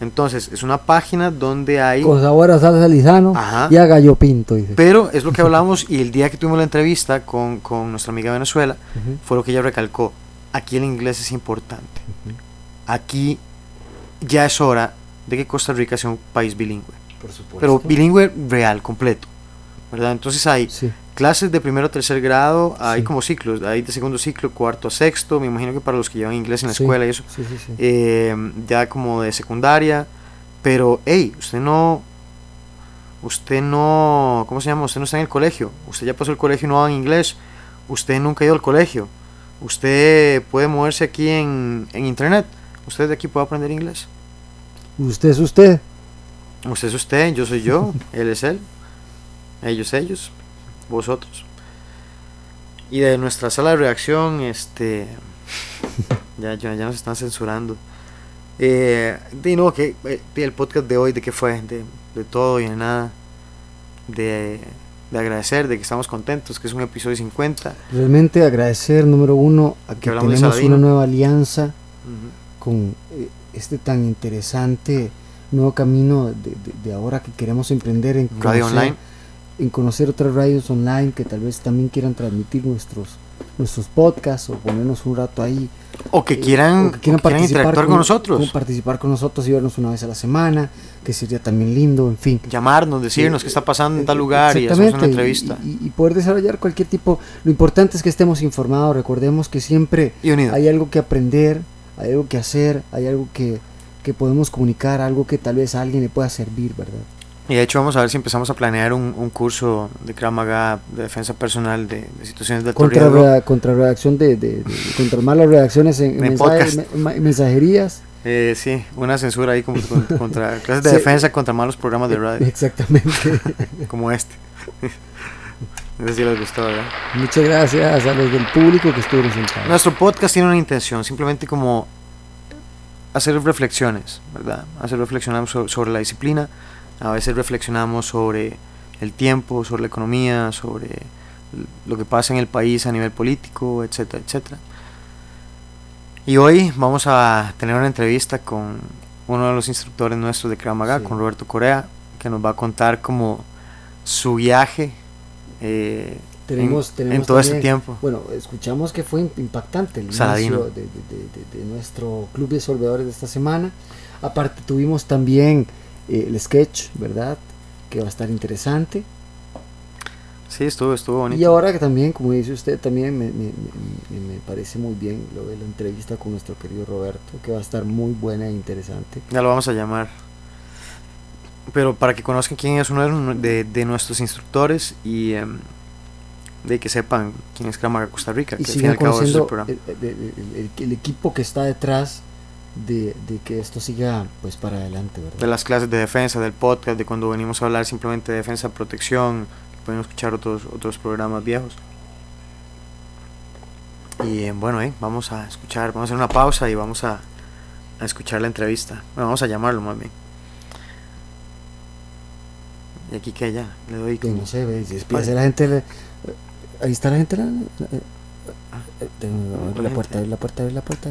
Entonces, es una página donde hay... Con sabor a salsa lisano Ajá. y a gallo pinto, dice. Pero es lo que hablamos y el día que tuvimos la entrevista con, con nuestra amiga de Venezuela, fue lo que ella recalcó. Aquí el inglés es importante. Aquí ya es hora de que Costa Rica sea un país bilingüe. Por supuesto. Pero bilingüe real, completo. ¿Verdad? Entonces hay Sí. Clases de primero a tercer grado, hay Sí. como ciclos, hay de segundo ciclo, cuarto a sexto, me imagino que para los que llevan inglés en la Sí, escuela y eso, Sí, eh, ya como de secundaria, pero, hey, usted no, usted no, ¿cómo se llama? Usted no está en el colegio, usted ya pasó el colegio y no va en inglés, usted nunca ha ido al colegio, usted puede moverse aquí en, en internet, usted de aquí puede aprender inglés. Usted es usted. Usted es usted, yo soy yo, él es él, ellos ellos, vosotros. Y de nuestra sala de reacción, este, ya, ya, ya nos están censurando. Eh, de no, que eh, el podcast de hoy, ¿de qué fue? De, de todo y de nada. De, de agradecer, de que estamos contentos, que es un episodio 50. Realmente agradecer, número uno, a que hablamos de tenemos una nueva alianza Ujú. con eh, este tan interesante nuevo camino de, ahora que queremos emprender en Radio online. En conocer otras radios online que tal vez también quieran transmitir nuestros nuestros podcasts o ponernos un rato ahí. O que eh, quieran, o que quieran o que quieran interactuar con, nosotros. con participar con nosotros y vernos una vez a la semana que sería también lindo en fin. Llamarnos, decirnos Eh, qué está pasando en Eh, tal lugar y hacemos una entrevista. y, y- y poder desarrollar cualquier tipo. Lo importante es que estemos informados. Recordemos que siempre hay algo que aprender hay algo que hacer hay algo que, que podemos comunicar algo que tal vez a alguien le pueda servir verdad Y de hecho vamos a ver si empezamos a planear un, un curso de Krav Maga de defensa personal de, de situaciones de alto contra, riesgo. rea- contra reacción de, de- de- contra malas reacciones en, en mensaje- me- mensajerías Eh, sí, una censura ahí como con- contra clases de Sí. defensa contra malos programas de radio, exactamente como este. No sé si les gustó, ¿verdad? muchas gracias a los del público que estuvieron sentados Nuestro podcast tiene una intención, simplemente como hacer reflexiones, ¿verdad? Hacer reflexionamos so- sobre la disciplina, a veces reflexionamos sobre el tiempo, sobre la economía, sobre lo que pasa en el país a nivel político, etcétera, etcétera. Y hoy vamos a tener una entrevista con uno de los instructores nuestros de Krav Maga, Sí. con Roberto Corea, que nos va a contar como su viaje eh, tenemos, en, tenemos en todo este también- tiempo. Bueno, escuchamos que fue im- impactante el Saladino. inicio de, de- de- de- de nuestro club de solvedores de esta semana. Aparte tuvimos también eh, el sketch, ¿verdad? Que va a estar interesante. Sí, estuvo, estuvo bonito. Y ahora que también, como dice usted, también me, me- me- me parece muy bien lo de la entrevista con nuestro querido Roberto, que va a estar muy buena e interesante. Ya lo vamos a llamar. Pero para que conozcan quién es uno de, de- nuestros instructores y em, de que sepan quién es Maga Costa Rica, Y que al fin y al sigan cabo ese es el conociendo el- el- el- el equipo que está detrás de, de que esto siga pues para adelante, ¿verdad? De las clases de defensa, del podcast, de cuando venimos a hablar simplemente de defensa, protección, pueden escuchar otros, otros programas viejos. Y eh, bueno, eh, vamos a escuchar, vamos a hacer una pausa y vamos a, a escuchar la entrevista. Bueno, vamos a llamarlo más bien. Y aquí que ya, le doy como... no sé, ve, si despídase la gente. le- ahí está la gente. La, la- eh, eh, abre la puerta, la puerta, abre la puerta.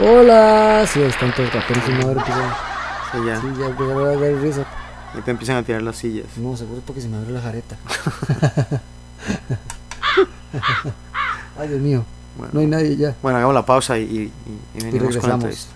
Hola, sí, ahí están todos. Apenas una hora empiezan. Sí, ya, Sí, ya empezaron a dar risa. y te empiezan a tirar las sillas. No, seguro porque se me abrió la jareta. Ay, Dios mío, Bueno, no hay nadie ya. bueno, hagamos la pausa y, y, y- y Y venimos con la regresamos. entrevista.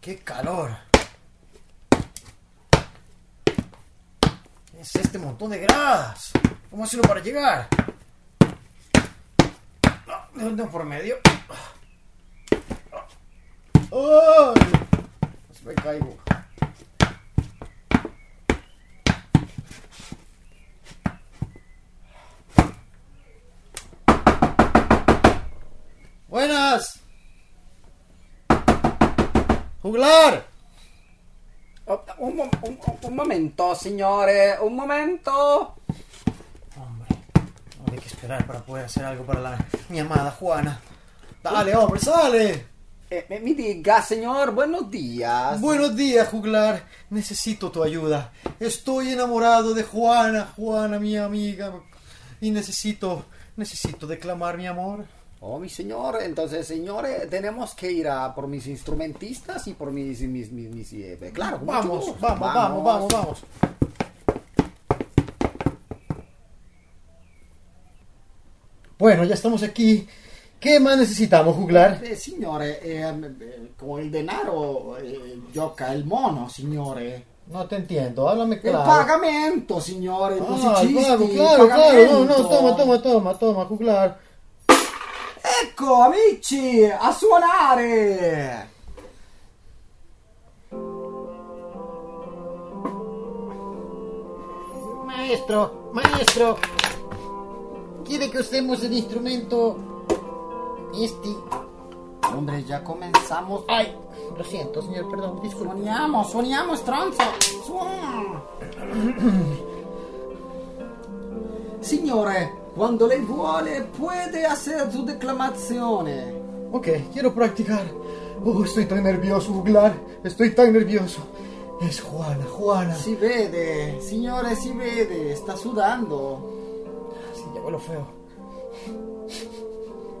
¡Qué calor! ¿Qué es este montón de gradas? ¿Cómo hacerlo llegar? No, ¿De dónde por medio? Pues me caigo. ¡Buenas! ¡Juglar! Oh, un- un- un momento, signore, un momento. Hombre, no hay que esperar para poder hacer algo para la, mi amada Juana. Dale, hombre, sale. Eh, me- mi diga, señor, buenos días. Buenos días, juglar. Necesito tu ayuda. Estoy enamorado de Juana, Juana, mi amiga. Y necesito, necesito declamar mi amor. Oh, mi señor, entonces, señores, tenemos que ir a por mis instrumentistas y por mis, mis, mis, mis, eh, claro, Vamos, gusto. vamos, vamos, vamos, vamos. Bueno, ya estamos aquí. ¿Qué más necesitamos, juglar? Eh, signore, eh, eh, con il denaro eh, gioca il mono, signore. No te entiendo, háblame claro. pagamento, signore, Ah, musicisti, claro, claro, claro. No, no, toma, toma, toma, toma, juglar. Ecco, amici, a suonare! Maestro, maestro. ¿Quiere que usemos el instrumento este? Hombre, ya comenzamos. Ay, lo siento, señor, perdón, disculpe. Suoniamo, stronzo! Suona! Signore, quando lei vuole, puede hacer su declamazione. Ok, quiero practicar. Oh, estoy tan nervioso, juglar. Estoy tan nervioso. Es Juana, Juana. Si vede, signore, si vede, sta sudando. Huelo feo.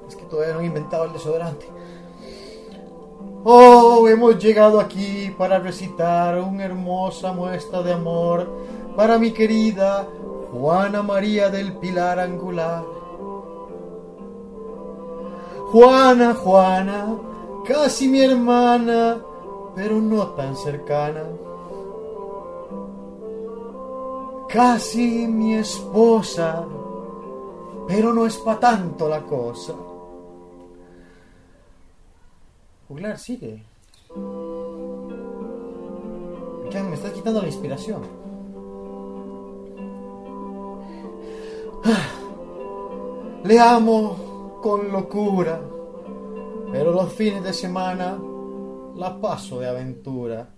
Es que todavía no he inventado el desodorante. Oh, hemos llegado aquí para recitar una hermosa muestra de amor para mi querida Juana María del Pilar Angular. Juana, Juana, casi mi hermana, pero no tan cercana. Casi mi esposa, pero no es pa' tanto la cosa. Juglar, sigue. Ya me estás quitando la inspiración. Ah, Le amo con locura, pero los fines de semana la paso de aventura.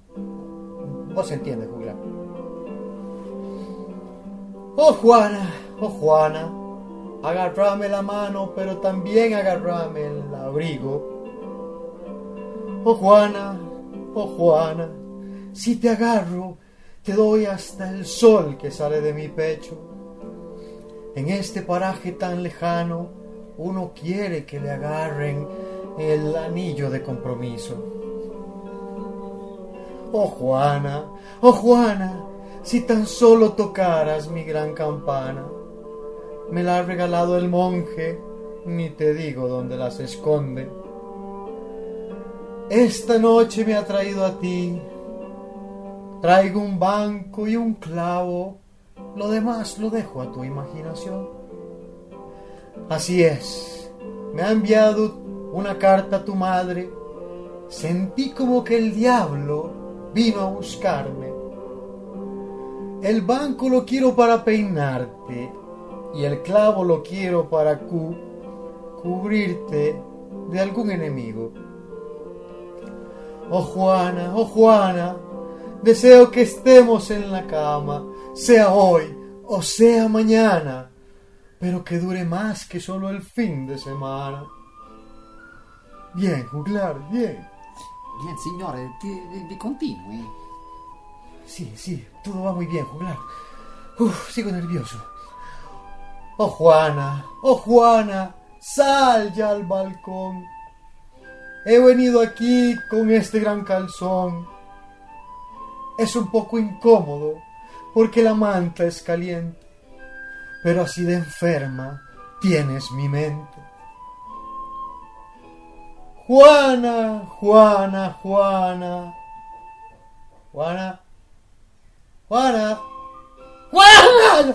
Vos entiendes, Juglar. Oh Juana, oh Juana, agarrame la mano, pero también agarrame el abrigo. Oh Juana, oh Juana, si te agarro, te doy hasta el sol que sale de mi pecho. En este paraje tan lejano, uno quiere que le agarren el anillo de compromiso. Oh Juana, oh Juana, si tan solo tocaras mi gran campana. Me la ha regalado el monje, ni te digo dónde las esconde. Esta noche me ha traído a ti. Traigo un banco y un clavo. Lo demás lo dejo a tu imaginación. Así es. Me ha enviado una carta a tu madre. Sentí como que el diablo vino a buscarme. El banco lo quiero para peinarte y el clavo lo quiero para cu- cubrirte de algún enemigo. Oh Juana, oh Juana, deseo que estemos en la cama, sea hoy o sea mañana, pero que dure más que solo el fin de semana. Bien, juglar, bien. Bien, signore, ti, di- di continui. Sí, sí, todo va muy bien, juglar. Uf, sigo nervioso. Oh Juana, oh Juana, sal ya al balcón. He venido aquí con este gran calzón. Es un poco incómodo porque la manta es caliente, pero así de enferma tienes mi mente. Juana, Juana, Juana. Juana. Juana. Juana.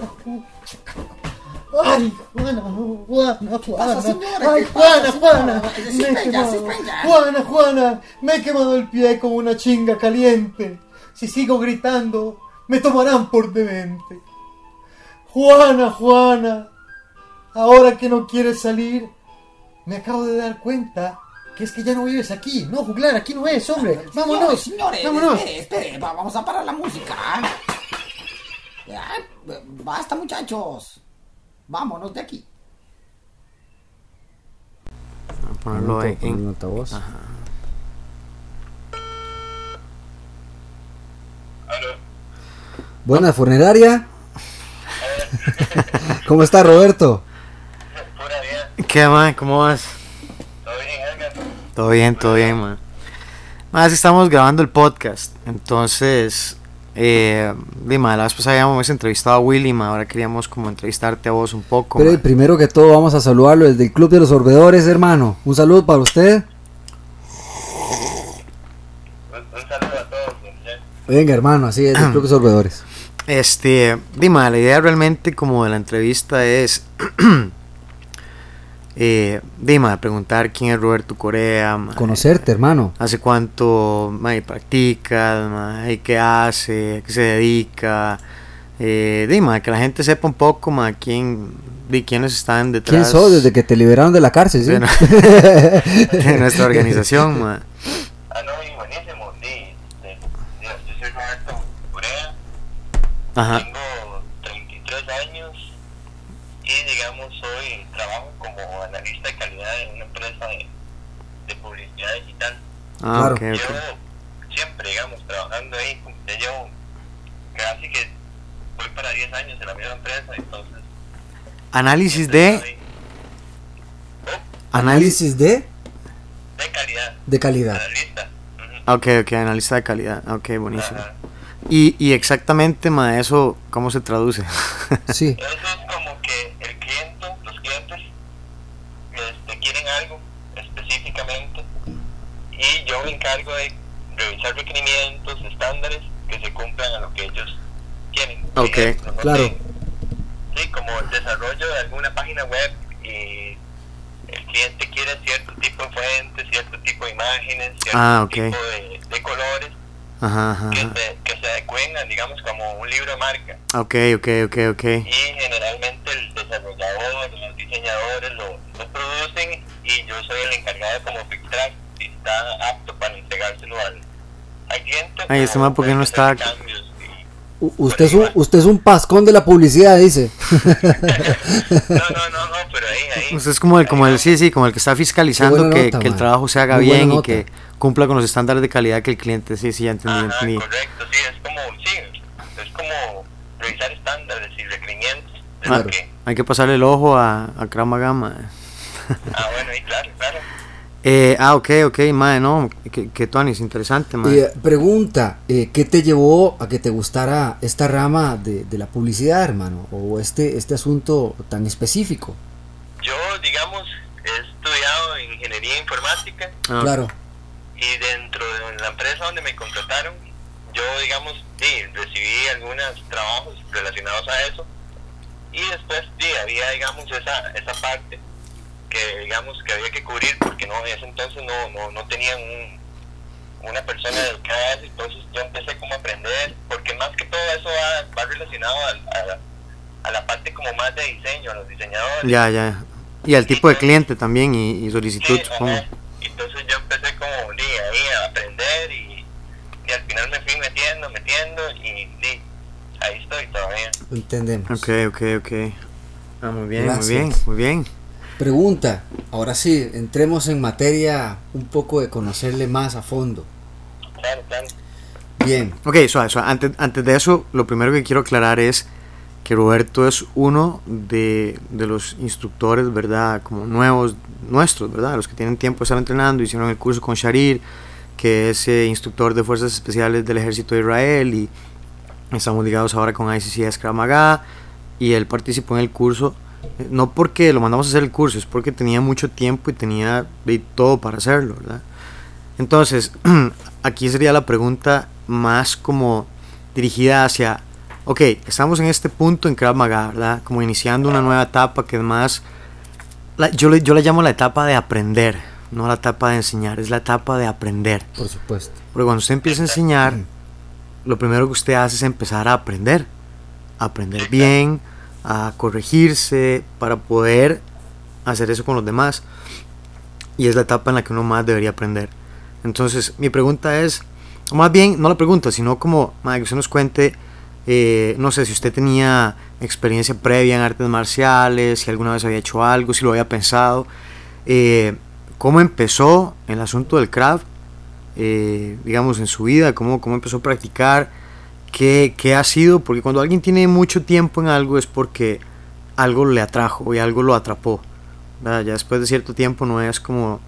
Ay, Juana, Juana, Juana. Ay, ¿Qué Juana, Juana. Me he quemado. Juana, Juana, me he quemado el pie como una chinga caliente. Si sigo gritando, me tomarán por demente. Juana, Juana, ahora que no quieres salir, me acabo de dar cuenta que es que ya no vives aquí. No, juglar, aquí no es, hombre. Vámonos, signore, vámonos. espere, espere, va- vamos a parar la música. Ya, basta, muchachos. Vámonos de aquí. Ponerlo en, en- un altavoz. Buena funeraria. ¿Cómo está Roberto? Pura vida. ¿Qué, ma? ¿Cómo vas? Todo bien, Edgar. Todo bien, todo bien, ma. Más estamos grabando el podcast. Entonces, eh, dime, la vez pasada habíamos entrevistado a Willy, ma. Ahora queríamos como entrevistarte a vos un poco. Pero primero que todo vamos a saludarlo desde el Club de los Sorbedores, hermano. Un saludo para usted. Un, un saludo a todos. Venga, hermano, así es, del Club de Sorbedores. Este, dime, la idea realmente como de la entrevista es, eh, dime, preguntar quién es Roberto Corea, ma, Conocerte, hermano. hace cuánto ma, practicas, ma, y qué hace, a qué se dedica, eh, dime, que la gente sepa un poco ma, quién, de quiénes están detrás ¿Quién sos desde que te liberaron de la cárcel? ¿sí? de, no- de nuestra organización. ma. Ah, no, y buenísimo. Sí, sí, sí, yo soy Roberto Corea. Ajá, Tengo 33 años. Y, digamos, soy, trabajo como analista de calidad en una empresa de, de publicidad digital. Ah, Claro. ok, ok. Llevo siempre, digamos, trabajando ahí. Ya llevo casi que voy para 10 años en la misma empresa. Entonces, Análisis de, estoy- análisis, de, de calidad, de calidad. analista. Ujú. ok, ok, analista de calidad, ok, buenísimo. Ajá. Y, y exactamente, ma, eso, ¿cómo se traduce? Sí. Eso es como que el cliente, los clientes, este, quieren algo específicamente y yo me encargo de revisar requerimientos, estándares que se cumplan a lo que ellos quieren. Ok, ejemplo, no claro. Sí, como el desarrollo de alguna página web y el cliente quiere cierto tipo de fuentes, cierto tipo de imágenes, cierto Ah, tipo de, de colores Ajá, ajá, que se, que se adecuen a, digamos, como un libro de marca. Ok, ok, ok, ok. y generalmente el desarrollador, los diseñadores lo, lo producen y yo soy el encargado de como filtrar si está apto para entregárselo al, al cliente. Ay, o man, ¿por qué no está- cambios y- U- usted, es un, usted es un pascón de la publicidad, dice. No, no, no, no, pero ahí, ahí. Usted es como el, como el, sí, sí, como el que está fiscalizando que, nota, que el trabajo se haga Muy bien y que cumpla con los estándares de calidad que el cliente, sí, sí, ya entendí, Ajá, entendí. correcto, sí, es como, sí, es como revisar estándares y requerimientos. Claro. que- Hay que pasarle el ojo a, a Krama Gama. ah, bueno, y claro. Eh, ah, ok, ok, madre, no, que, que Tony, es interesante, madre. Eh, pregunta, eh, ¿qué te llevó a que te gustara esta rama de, de la publicidad, hermano? O este, este asunto tan específico. Yo, digamos, he estudiado ingeniería informática Ah, Claro. y dentro de la empresa donde me contrataron, yo, digamos, sí, recibí algunos trabajos relacionados a eso y después, sí, había, digamos, esa, esa parte que, digamos, que había que cubrir porque no, en ese entonces no, no, no tenían un, una persona dedicada a eso, entonces yo empecé como a aprender, porque más que todo eso va, va relacionado al- a, la, a la parte como más de diseño, a los diseñadores. Ya, ya. Y al tipo de cliente también y, y solicitud, Sí, supongo. Entonces yo empecé como di, ahí a aprender y, y al final me fui metiendo, metiendo y di, ahí estoy todavía. Entendemos. Ok, ok, ok. Ah, muy bien, Gracias. muy bien, muy bien. Pregunta, ahora sí, entremos en materia un poco de conocerle más a fondo. Claro, claro. Bien, Ok, suave, suave. Antes, antes de eso, lo primero que quiero aclarar es que Roberto es uno de, de los instructores, ¿verdad? Como nuevos, nuestros, ¿verdad? Los que tienen tiempo de estar entrenando, hicieron el curso con Sharir, que es eh, instructor de Fuerzas Especiales del Ejército de Israel, y estamos ligados ahora con ICCS Krav Maga, y él participó en el curso, no porque lo mandamos a hacer el curso, es porque tenía mucho tiempo y tenía de todo para hacerlo, ¿verdad? Entonces, aquí sería la pregunta más como dirigida hacia, ok, estamos en este punto en Krav Maga, ¿verdad? Como iniciando una nueva etapa que es más, la- yo, le, yo la llamo la etapa de aprender, no la etapa de enseñar, es la etapa de aprender. por supuesto. Porque cuando usted empieza a enseñar, lo primero que usted hace es empezar a aprender. A aprender bien, a corregirse, para poder hacer eso con los demás. Y es la etapa en la que uno más debería aprender. Entonces, mi pregunta es, o más bien, no la pregunta, sino como, madre, que usted nos cuente, eh, no sé, si usted tenía experiencia previa en artes marciales, si alguna vez había hecho algo, si lo había pensado, eh, cómo empezó el asunto del craft, eh, digamos, en su vida, cómo, cómo empezó a practicar, qué, ha sido, porque cuando alguien tiene mucho tiempo en algo es porque algo le atrajo y algo lo atrapó. Ya después de cierto tiempo no es como,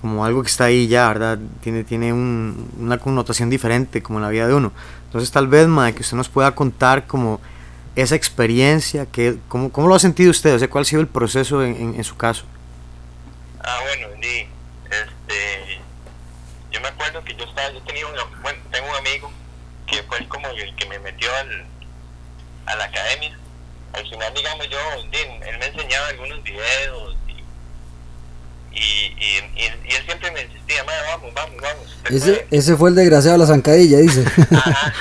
como algo que está ahí ya, ¿verdad? Tiene, tiene un- una connotación diferente como en la vida de uno. Entonces tal vez, mae, que usted nos pueda contar como esa experiencia, que, cómo, cómo lo ha sentido usted, o sea, cuál ha sido el proceso en, su caso. Ah, bueno, sí. Este, yo me acuerdo que yo estaba, yo tenía un, bueno, tengo un amigo que fue el como el que me metió al, a la academia. Al final, digamos, yo, él me enseñaba algunos videos y, y, y, y- él siempre me insistía, "Mae, vamos, vamos, vamos. Ese, puede". ese fue el desgraciado de la zancadilla, dice. Ajá.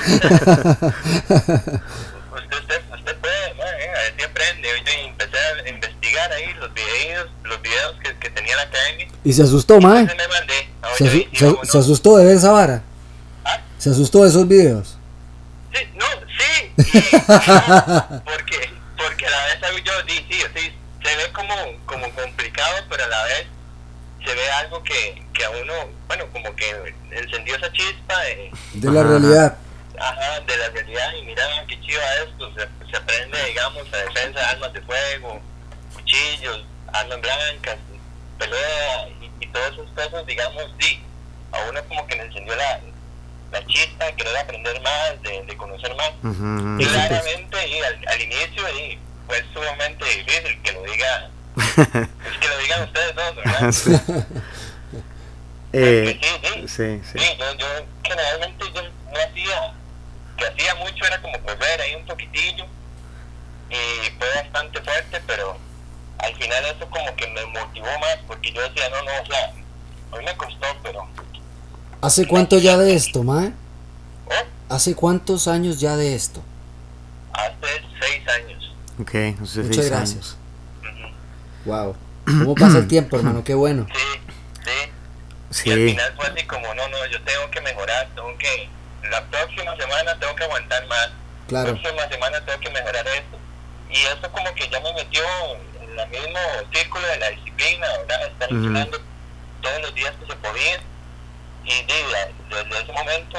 usted, usted, usted puede, mae, venga, así aprende. Yo empecé a investigar ahí los videos, los videos que, que tenía la academia. y se asustó, mae. Mandé. a Se, se- se asustó de ver esa vara. ¿Ah? Se asustó de esos videos. Sí, no, sí. y- no, porque, porque a la vez hago yo, sí, sí, sí, se ve como, como complicado, pero a la vez se ve algo que, que a uno, bueno, como que encendió esa chispa de, De la Ajá. realidad. ajá, de la realidad y mira qué chiva esto, se, se aprende, digamos, a defensa de armas de fuego, cuchillos, armas blancas, pelea y, y todas esas cosas, digamos, sí, a uno como que le encendió la, la chispa de querer aprender más, de, de conocer más. Y claramente, y al, al inicio, y fue sumamente difícil que lo diga, pues que lo digan ustedes dos, ¿verdad? Sí. Eh, sí, sí, sí, sí. sí, yo, yo generalmente yo no hacía, que hacía mucho era como correr ahí un poquitillo, y fue bastante fuerte, pero al final eso como que me motivó más, porque yo decía, no, no, o sea, hoy me costó, pero, ¿Hace cuánto ya de esto, mae? oh, ¿Hace cuántos años ya de esto? hace seis años. Ok, entonces Muchas seis gracias. años. Wow. ¿Cómo pasa el tiempo, hermano? Qué bueno. Sí, sí. Y al final fue así como, no, no, yo tengo que mejorar, tengo que, la próxima semana tengo que aguantar más, Claro. la próxima semana tengo que mejorar esto. Y eso como que ya me metió en el mismo círculo de la disciplina, ¿verdad? Estar entrenando todos los días que se podía. Y la- desde ese momento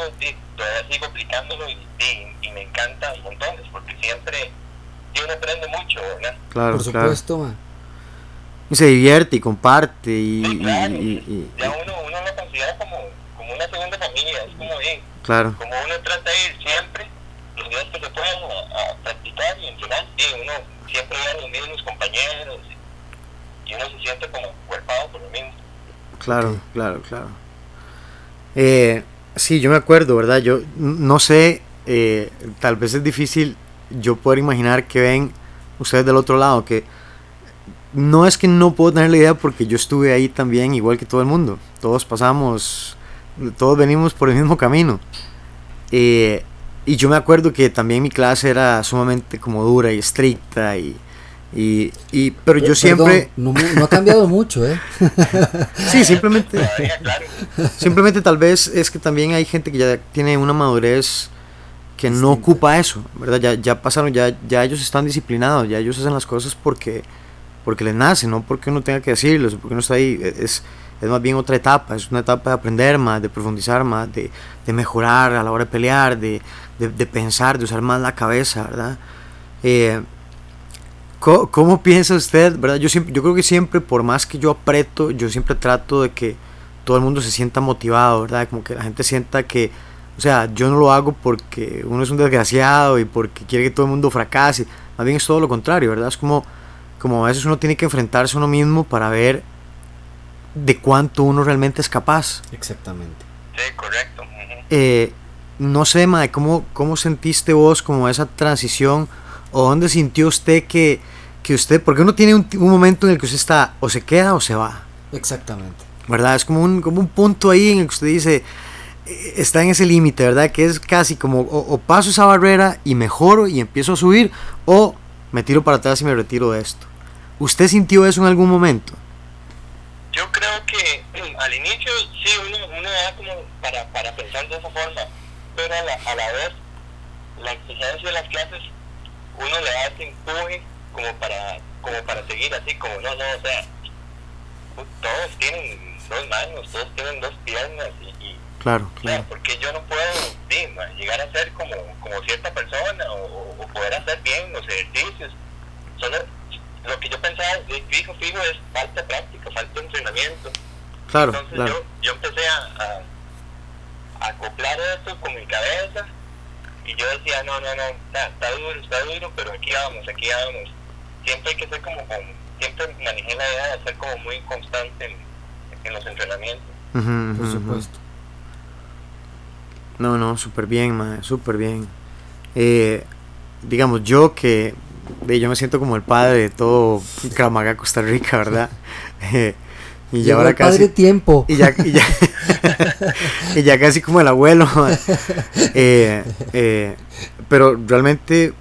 todavía sigo aplicándolo y, sí, y me encanta montones, porque siempre uno aprende mucho, ¿verdad? claro, Por claro. supuesto, mae. Y se divierte y comparte y, Sí, claro. y- y- Ya uno, uno lo considera como, como una segunda familia, es como, eh, claro, como uno trata de ir siempre, los días que se puedan a, a practicar y entrenar, sí, uno siempre ve a los mismos compañeros y, y uno se siente como cuerpado por lo mismo. claro, claro, claro. Eh, sí, yo me acuerdo, ¿verdad? Yo no sé, eh, tal vez es difícil yo poder imaginar que ven ustedes del otro lado, que no es que no puedo tener la idea porque yo estuve ahí también igual que todo el mundo. Todos pasamos, todos venimos por el mismo camino. Eh, y yo me acuerdo que también mi clase era sumamente como dura y estricta y, y, y- pero yo Perdón, siempre no, no ha cambiado mucho, ¿eh? sí simplemente simplemente tal vez es que también hay gente que ya tiene una madurez que no ocupa eso verdad ya, ya pasaron ya ya ellos están disciplinados ya ellos hacen las cosas porque porque les nace no porque uno tenga que decirles porque uno está ahí es es más bien otra etapa es una etapa de aprender más de profundizar más de, de mejorar a la hora de pelear de, de, de pensar de usar más la cabeza verdad Eh, ¿Cómo, cómo piensa usted, verdad? Yo siempre, yo creo que siempre, por más que yo aprieto, yo siempre trato de que todo el mundo se sienta motivado, ¿verdad? Como que la gente sienta que, o sea, yo no lo hago porque uno es un desgraciado y porque quiere que todo el mundo fracase. Más bien es todo lo contrario, ¿verdad? Es como, como a veces uno tiene que enfrentarse a uno mismo para ver de cuánto uno realmente es capaz. Exactamente. sí, correcto. ujú. Eh, no sé, Mae, ¿cómo, ¿cómo sentiste vos como esa transición? ¿O dónde sintió usted que, que usted, porque uno tiene un, un momento en el que usted está, o se queda o se va, Exactamente. ¿verdad? Es como un, como un punto ahí en el que usted dice, eh, está en ese límite, ¿verdad? Que es casi como, o, o paso esa barrera y mejoro y empiezo a subir, o me tiro para atrás y me retiro de esto. ¿Usted sintió eso en algún momento? Yo creo que al inicio sí, uno, uno da como para, para pensar de esa forma, pero a la, a la vez la exigencia de las clases, uno le da ese empuje como para, como para seguir así, como no, no, o sea, todos tienen dos manos, todos tienen dos piernas y, y Claro, o sea, claro. porque yo no puedo sí, llegar a ser como, como cierta persona o, o poder hacer bien los ejercicios. Solo lo que yo pensaba de fijo, fijo es falta práctica, falta entrenamiento. Claro, Entonces claro. yo, yo empecé a, a- a acoplar eso con mi cabeza y yo decía, no, no, no, está, está duro, está duro, pero aquí vamos, aquí vamos. Siempre hay que ser como, con, siempre manejé la idea de ser como muy constante en, en los entrenamientos. Por supuesto. No, no, súper bien, mae, súper bien. Eh, digamos, yo que yo me siento como el padre de todo Krav Maga Costa Rica, ¿verdad? Y ya ahora el padre casi... tiempo. Y ya, y ya, y ya casi como el abuelo. Eh, eh, pero realmente,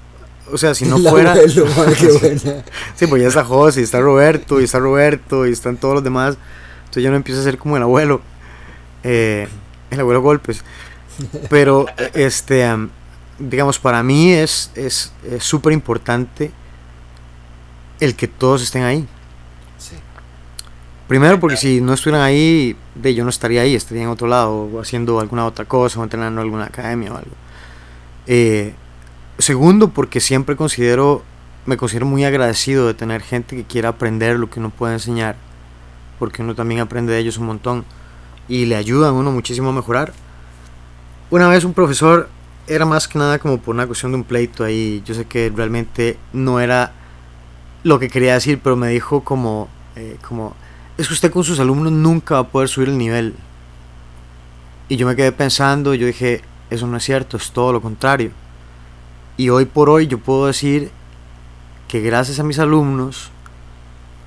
o sea, si no El fuera... abuelo, madre, qué buena. Sí, pues ya está José, y está Roberto, y está Roberto, y están todos los demás. Entonces yo no empiezo a ser como el abuelo. eh, el abuelo golpes. Pero, este, am, digamos, para mí es es es súper importante el que todos estén ahí. Primero porque si no estuvieran ahí, de, yo no estaría ahí, estaría en otro lado, haciendo alguna otra cosa, o entrenando en alguna academia o algo. Eh, segundo porque siempre considero, me considero muy agradecido de tener gente que quiera aprender lo que uno puede enseñar, porque uno también aprende de ellos un montón y le ayudan a uno muchísimo a mejorar. Una vez un profesor era más que nada como por una cuestión de un pleito ahí, yo sé que realmente no era lo que quería decir, pero me dijo como, eh, como, es que usted con sus alumnos nunca va a poder subir el nivel. Y yo me quedé pensando, yo dije, eso no es cierto, es todo lo contrario. Y hoy por hoy yo puedo decir que gracias a mis alumnos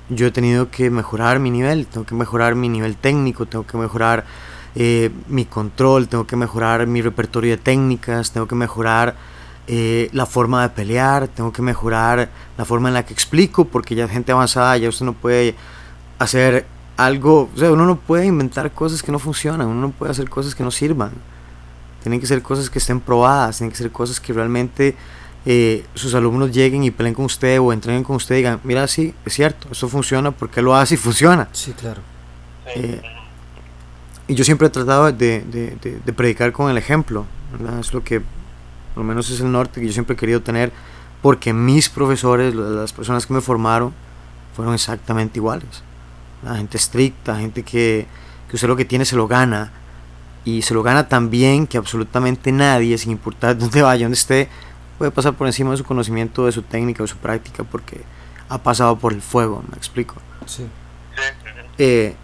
yo he tenido que mejorar mi nivel, tengo que mejorar mi nivel técnico, tengo que mejorar eh, mi control, tengo que mejorar mi repertorio de técnicas, tengo que mejorar eh, la forma de pelear, tengo que mejorar la forma en la que explico, porque ya gente avanzada, ya usted no puede hacer algo, o sea, uno no puede inventar cosas que no funcionan, uno no puede hacer cosas que no sirvan. Tienen que ser cosas que estén probadas, tienen que ser cosas que realmente eh, sus alumnos lleguen y peleen con usted o entreguen con usted y digan, mira, sí, es cierto, esto funciona porque lo hace y funciona. Sí, claro. Eh, y yo siempre he tratado de, de- de- de predicar con el ejemplo, ¿verdad? Es lo que, por lo menos es el norte que yo siempre he querido tener, porque mis profesores, las personas que me formaron, fueron exactamente iguales. La gente estricta, gente que, que usted lo que tiene se lo gana, y se lo gana tan bien que absolutamente nadie, sin importar dónde vaya, dónde esté, puede pasar por encima de su conocimiento, de su técnica, de su práctica, porque ha pasado por el fuego, me explico. Sí. Eh,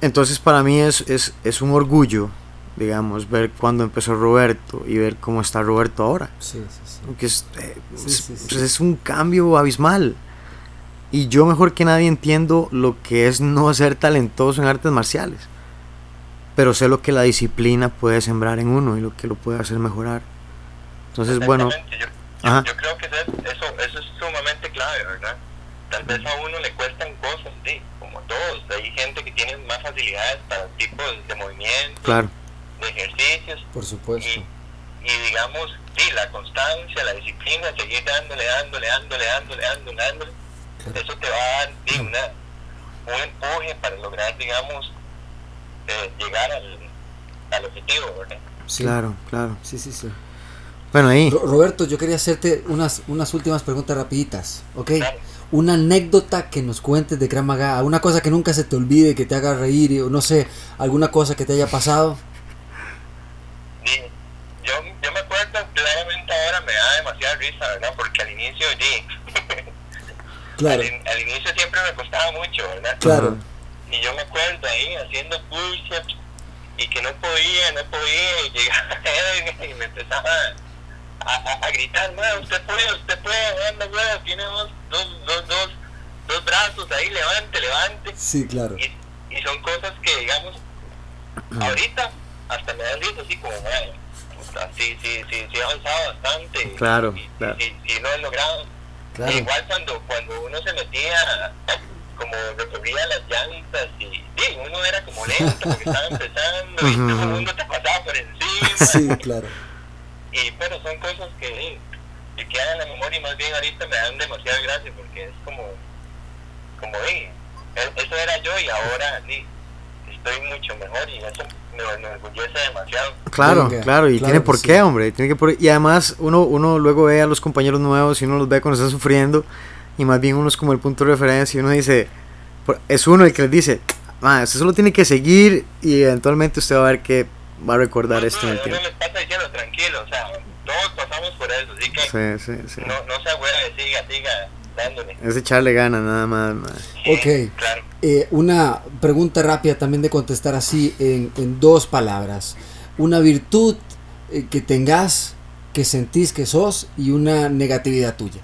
entonces para mí es, es, es un orgullo, digamos, ver cuando empezó Roberto y ver cómo está Roberto ahora. Sí, sí, sí. Porque es, eh, pues es un cambio abismal. Y yo mejor que nadie entiendo lo que es no ser talentoso en artes marciales. Pero sé lo que la disciplina puede sembrar en uno y lo que lo puede hacer mejorar. Entonces, bueno, Yo, yo- yo creo que eso, eso, es sumamente clave, ¿verdad? Tal vez a uno le cuestan cosas, sí, como todos. Hay gente que tiene más facilidades para tipos de movimientos, claro, de ejercicios, Por supuesto. y, y digamos, sí, la constancia, la disciplina, seguir dándole, dándole, dándole, dándole, dándole, dándole. Eso te va a dar sí, una, un empuje para lograr, digamos, eh, llegar al, al objetivo, ¿verdad? Sí. claro, claro. Sí, sí, sí. Bueno, ahí, Ro- Roberto, yo quería hacerte unas, unas últimas preguntas rapiditas, ¿ok? Claro. Una anécdota que nos cuentes de Krav Maga, una cosa que nunca se te olvide, que te haga reír, o no sé, alguna cosa que te haya pasado. Sí, yo, yo me acuerdo claramente ahora me da demasiada risa, ¿verdad? Porque al inicio, sí, Claro, al, in- al inicio siempre me costaba mucho, ¿verdad? claro. Y yo me acuerdo ahí haciendo push-ups y que no podía, no podía, y llegaba y me empezaba a, a, a gritar, "Ma, usted puede, usted puede, anda, güey, tiene dos, dos, dos, dos, dos brazos ahí, levante, levante. Sí, claro. Y, y son cosas que, digamos, ahorita hasta me dan risa así como, bueno, sí, sí, sí, sí he avanzado bastante. Claro, y, claro. Sí, sí lo he logrado. Claro. Igual cuando, cuando uno se metía, como recorría las llantas y sí, uno era como lento porque estaba empezando y todo el mundo te pasaba por encima. Sí, claro. Y, pero son cosas que, que quedan en la memoria y más bien ahorita me dan demasiada gracia porque es como, como, sí, e- eso era yo y ahora sí, estoy mucho mejor y eso me, me enorgullece demasiado. Claro, Venga, claro, y claro tiene por sí. qué, hombre. Tiene que por- y además uno, uno luego ve a los compañeros nuevos y uno los ve cuando están sufriendo y más bien uno es como el punto de referencia y uno dice, por- es uno el que les dice, "Ma, usted solo tiene que seguir y eventualmente usted va a ver que va a recordar esto en el tiempo. les pasa diciendo tranquilo, o sea, todos pasamos por eso, así que Sí, sí, sí. no, no se agüeve, siga, siga dándole. Es echarle ganas nada más. Sí, Ok. Claro. Eh, una pregunta rápida también de contestar así en, en dos palabras. Una virtud eh, que tengas, que sentís que sos y una negatividad tuya.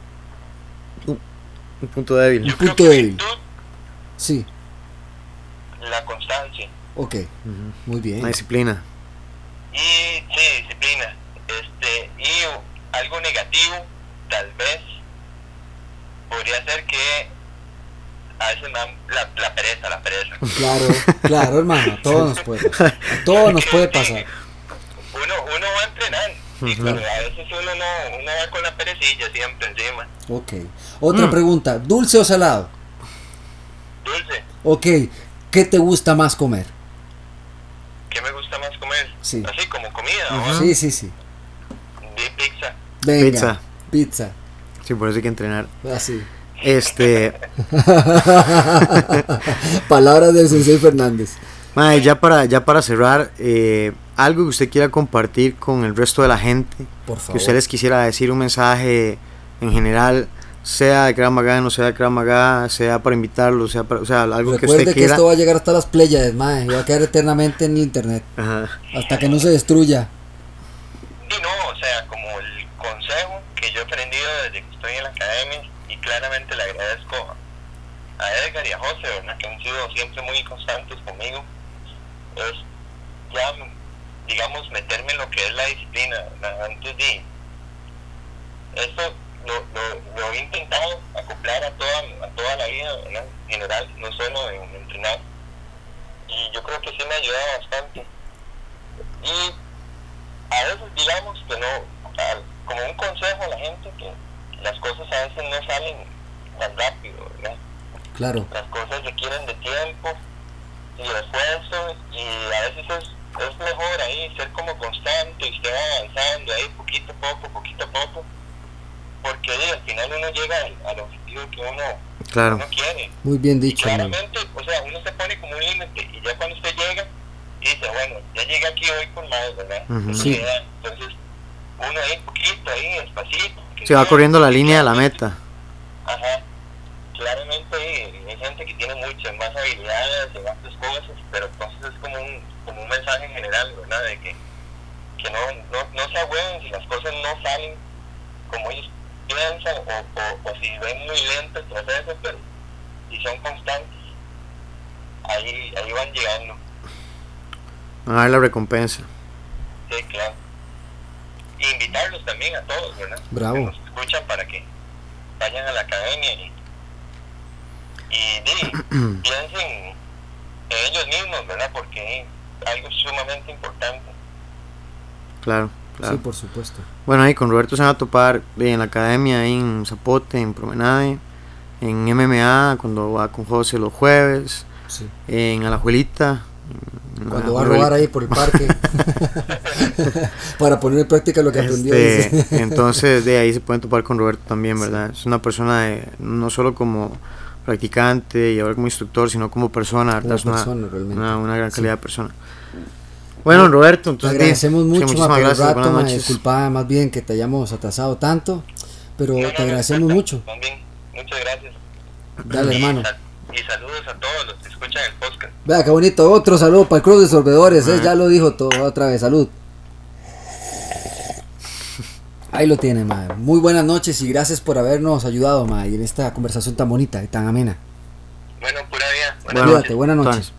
Un punto débil. Un Yo creo punto que débil. virtud, Sí, la constancia. ok, muy bien. La disciplina. Y sí, disciplina. Este, y algo negativo, tal vez, podría ser que a veces me dan la, la pereza, la pereza. Claro, claro, hermano, a todos nos puede todos nos puede pasar. Uno, uno va a entrenar, y pero a veces uno no, uno va con la perecilla siempre encima. Ok. Otra Mm. pregunta, ¿dulce o salado? Dulce, Ok, ¿qué te gusta más comer? ¿qué me gusta más comer? Sí. Así como comida, ¿no? Sí, sí, sí. De pizza. Venga, Pizza. Pizza. Sí, por eso hay que entrenar. Así. Este, Palabras del Sensei Fernández. ma, ya para ya para cerrar, eh, algo que usted quiera compartir con el resto de la gente, Por que favor. usted les quisiera decir un mensaje en general, sea de Krav Maga, no sea de Krav Maga, sea para invitarlo, sea para, o sea, algo que Recuerde usted que quiera. esto va a llegar hasta las playas, mae, y va a quedar eternamente en el internet. Ajá. Hasta que no se destruya. Y no, o sea, como el consejo que yo he aprendido desde que estoy en la academia y claramente le agradezco a Edgar y a José, ¿verdad? que han sido siempre muy constantes conmigo, es ya, digamos, meterme en lo que es la disciplina. ¿verdad? Antes de esto lo, lo, lo he intentado acoplar a toda, a toda la vida ¿verdad? en general, no solo en entrenar. Y yo creo que sí me ha ayudado bastante. Y a veces digamos que no, como un consejo a la gente, que las cosas a veces no salen tan rápido, ¿verdad? Claro. Las cosas requieren de tiempo y de esfuerzo y a veces es, es mejor ahí ser como constante y usted va avanzando ahí poquito a poco, poquito a poco, porque ahí al final uno llega al, al objetivo que uno, Claro. uno quiere. Muy bien Y dicho, hermano. claramente, o sea, uno se pone como un límite y ya cuando usted llega y dice, bueno, ya llegué aquí hoy con más, ¿verdad? Ujú. Esa Sí. Entonces, uno ahí poquito, ahí despacito. Se va corriendo la línea de la meta. Ajá. Claramente hay, hay gente que tiene muchas más habilidades y más cosas, pero entonces es como un, como un mensaje general, ¿verdad? De que, que no, no, no se agüen si las cosas no salen como ellos piensan o, o, o si ven muy lento el proceso, pero si son constantes, ahí, ahí van llegando. A la recompensa. Sí, claro. Y invitarlos también a todos, ¿verdad? Bravo. Que nos escuchan para que vayan a la academia y, y di, piensen en ellos mismos, ¿verdad? Porque es algo sumamente importante. Claro, claro. Sí, por supuesto. Bueno, ahí con Roberto se van a topar en la academia, ahí en Zapote, en Promenade, en MMA, cuando va con José los jueves, Sí. en Alajuelita. Cuando va a robar ahí por el parque. Para poner en práctica lo que aprendió. Este, dice. entonces de ahí se pueden topar con Roberto también, ¿verdad? Es una persona de- no solo como practicante y ahora como instructor, sino como persona, ¿verdad? Como Es una, persona, una, una gran Sí. calidad de persona. Bueno, Roberto, Te entonces agradecemos sí, mucho, muchísimas ma, por el gracias, rato, buenas ma, disculpa más bien que te hayamos atrasado tanto, pero No, no, te no agradecemos mucho. También, muchas gracias. Dale, y, hermano. y saludos a todos los que escuchan el podcast. Vea, qué bonito. Otro saludo para el Club de Sorbedores, ¿eh? Ya lo dijo todo otra vez. Salud. Ahí lo tiene, ma. Muy buenas noches y gracias por habernos ayudado, ma, y en esta conversación tan bonita y tan amena. Bueno, pura vida. Buenas noches. Buenas noches.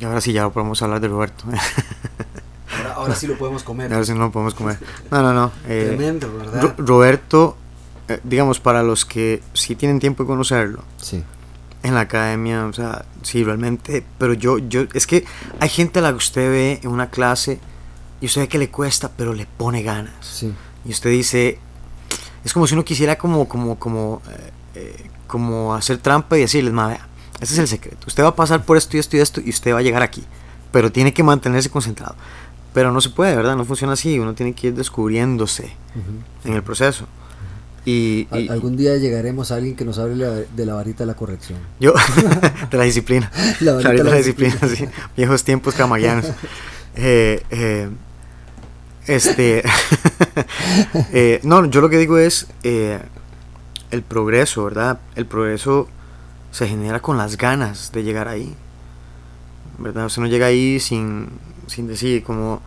Y ahora sí ya podemos hablar de Roberto. Ahora, ahora sí lo podemos comer. ahora sí no lo podemos comer. No, no, no. eh, Tremendo, ¿verdad? Ro- Roberto, eh, digamos, para los que sí tienen tiempo de conocerlo, Sí, en la academia, o sea, sí, realmente, pero yo, yo, es que hay gente a la que usted ve en una clase y usted ve que le cuesta, pero le pone ganas. sí. Y usted dice, es como si uno quisiera como, como, como, eh, como hacer trampa y decirles, ma, vea, ese es el secreto. Usted va a pasar por esto y esto y esto y usted va a llegar aquí, pero tiene que mantenerse concentrado. Pero no se puede, ¿verdad? No funciona así. Uno tiene que ir descubriéndose en el proceso. Y, Al- y- algún día llegaremos a alguien que nos hable de la varita de la corrección. yo, de la disciplina. La La, varita de la disciplina, sí. Viejos tiempos camayanos. Eh, eh, este. eh, no, yo lo que digo es el progreso, ¿verdad? El progreso se genera con las ganas de llegar ahí. ¿Verdad? Usted no llega ahí sin, sin decir como,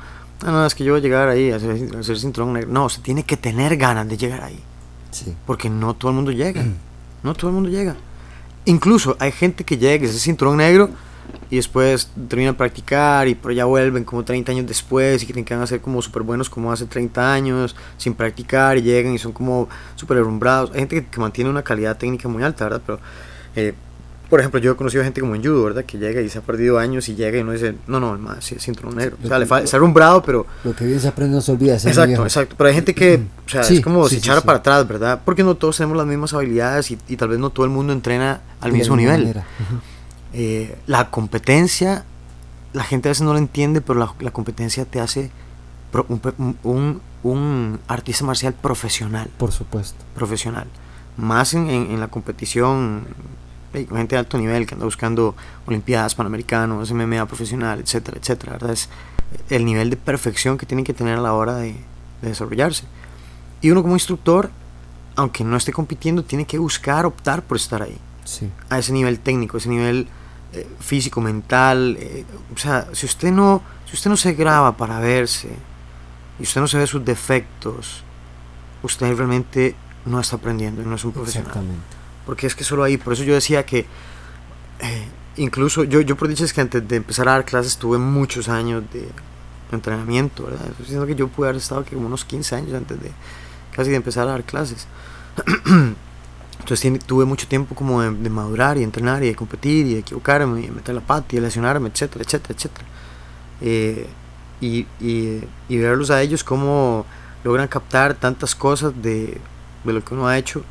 no, no, es que yo voy a llegar ahí a hacer, a hacer cinturón negro. No, se tiene que tener ganas de llegar ahí. Sí. Porque no todo el mundo llega. No todo el mundo llega. Incluso hay gente que llega, ese cinturón negro, y después terminan de practicar y por allá vuelven como 30 años después y creen que van a ser como súper buenos como hace 30 años, sin practicar y llegan y son como súper herrumbrados. Hay gente que, que mantiene una calidad técnica muy alta, ¿verdad? Pero, eh, por ejemplo, yo he conocido gente como en judo, ¿verdad? Que llega y se ha perdido años y llega y uno dice, no, no, más, sí, es cinturón negro. O sea, le falta, está herrumbrado, pero... Lo que bien se aprende no se olvida. Exacto, viejo. exacto. Pero hay gente que, o sea, Sí, es como sí, sí, echara para atrás, ¿verdad? Porque no todos tenemos las mismas habilidades y, y tal vez no todo el mundo entrena al De la mismo nivel. Eh, la competencia, la gente a veces no lo entiende, pero la, la competencia te hace pro- un, un- un- artista marcial profesional, Por supuesto. profesional. Más en, en- en la competición, gente de alto nivel que anda buscando Olimpiadas, Panamericanos, MMA profesional, etcétera, etcétera. ¿verdad? Es el nivel de perfección que tienen que tener a la hora de, de desarrollarse. Y uno como instructor, aunque no esté compitiendo, tiene que buscar, optar por estar ahí Sí. a ese nivel técnico, ese nivel eh, físico, mental. eh, o sea, si usted no, si usted no se graba para verse y usted no se ve sus defectos, usted realmente no está aprendiendo y no es un profesional. Exactamente. Porque es que solo ahí, por eso yo decía que eh, incluso yo, yo por dicho es que antes de empezar a dar clases tuve muchos años de entrenamiento, ¿verdad? Diciendo que yo pude haber estado que como unos 15 años antes de casi de empezar a dar clases. Entonces tuve mucho tiempo como de, de madurar y entrenar y de competir y de equivocarme y de meter la pata y de lesionarme, etcétera, etcétera, etcétera. Eh, y, y, y verlos a ellos cómo logran captar tantas cosas de, de lo que uno ha hecho,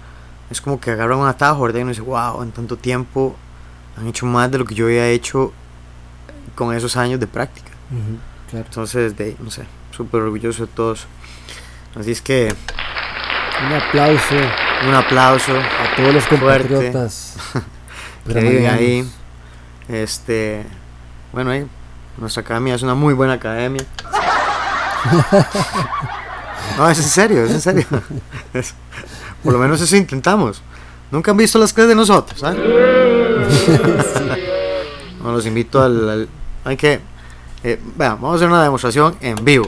es como que agarran un atajo, ¿verdad? Y uno dice, wow, en tanto tiempo han hecho más de lo que yo había hecho con esos años de práctica. Claro. Entonces, de, no sé, súper orgulloso de todos. Así es que Un aplauso un aplauso a todos los compatriotas. que viven ahí. Este, bueno, ahí, nuestra academia es una muy buena academia. No, es en serio, es en serio. Es- por lo menos eso intentamos. Nunca han visto las clases de nosotros, ¿ah? No, los invito al. al- hay que. eh, vean, vamos a hacer una demostración en vivo.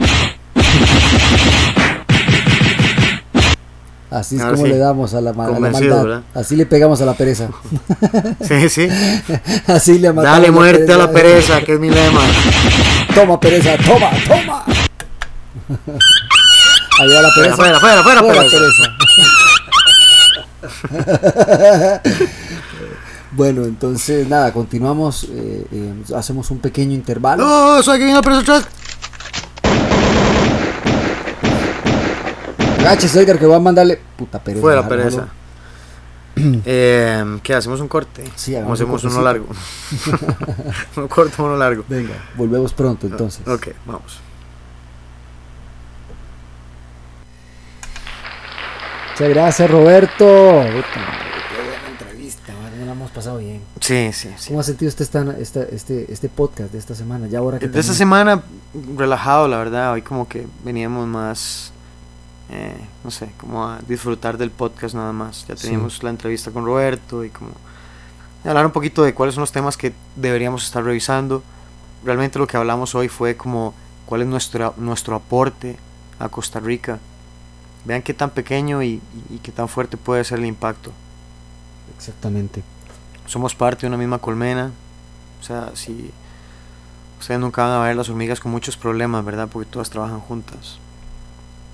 Así es Ahora como sí. le damos a la, a la maldad. ¿verdad? Así le pegamos a la pereza. Sí, sí. Así le matamos Dale muerte a la pereza, que es mi lema. Toma pereza, toma, toma. Allá la pereza. Fuera, fuera, fuera, Fuera pereza. pereza. bueno, entonces nada, continuamos. eh, eh, hacemos un pequeño intervalo. No, soy que viene la pereza atrás. Gaches, Edgar, que va a mandarle. Puta pereza. Fuera pereza. Eh, ¿Qué? ¿Hacemos un corte? Sí, ¿O hagamos un hacemos uno largo? uno corto, uno largo. Venga, volvemos pronto entonces. Ok, vamos. Muchas gracias, Roberto. Qué buena entrevista, la hemos pasado bien. Sí, sí, sí. ¿Cómo ha sentido usted esta, esta- este, este podcast de esta semana? Ya ahora que De esta semana, relajado, la verdad. Hoy como que veníamos más, eh, no sé, como a disfrutar del podcast nada más. Ya Sí. teníamos la entrevista con Roberto y como hablar un poquito de cuáles son los temas que deberíamos estar revisando. Realmente lo que hablamos hoy fue como cuál es nuestro, nuestro aporte a Costa Rica. Vean qué tan pequeño y, y- y qué tan fuerte puede ser el impacto. Exactamente. somos parte de una misma colmena. O sea, si ustedes nunca van a ver las hormigas con muchos problemas, ¿verdad? Porque todas trabajan juntas.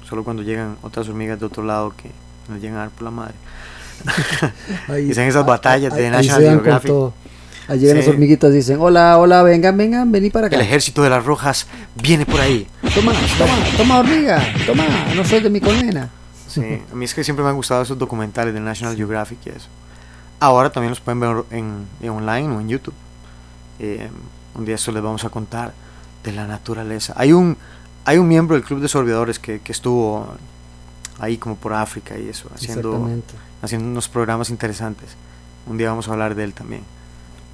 Solo cuando llegan otras hormigas de otro lado que nos llegan a dar por la madre. Ahí, Dicen esas batallas de ahí National dan con Geographic. Ahí llegan Sí. las hormiguitas dicen, hola, hola, vengan, vengan, vení para acá. El ejército de las rojas viene por ahí. Toma, toma, toma hormiga, toma, no soy de mi colmena. Sí, a mí es que siempre me han gustado esos documentales de National Geographic y eso. Ahora también los pueden ver en, en online o en YouTube. Eh, un día eso les vamos a contar de la naturaleza. Hay un, hay un miembro del club de sorbedores que, que estuvo ahí como por África y eso, haciendo, haciendo unos programas interesantes. Un día vamos a hablar de él también.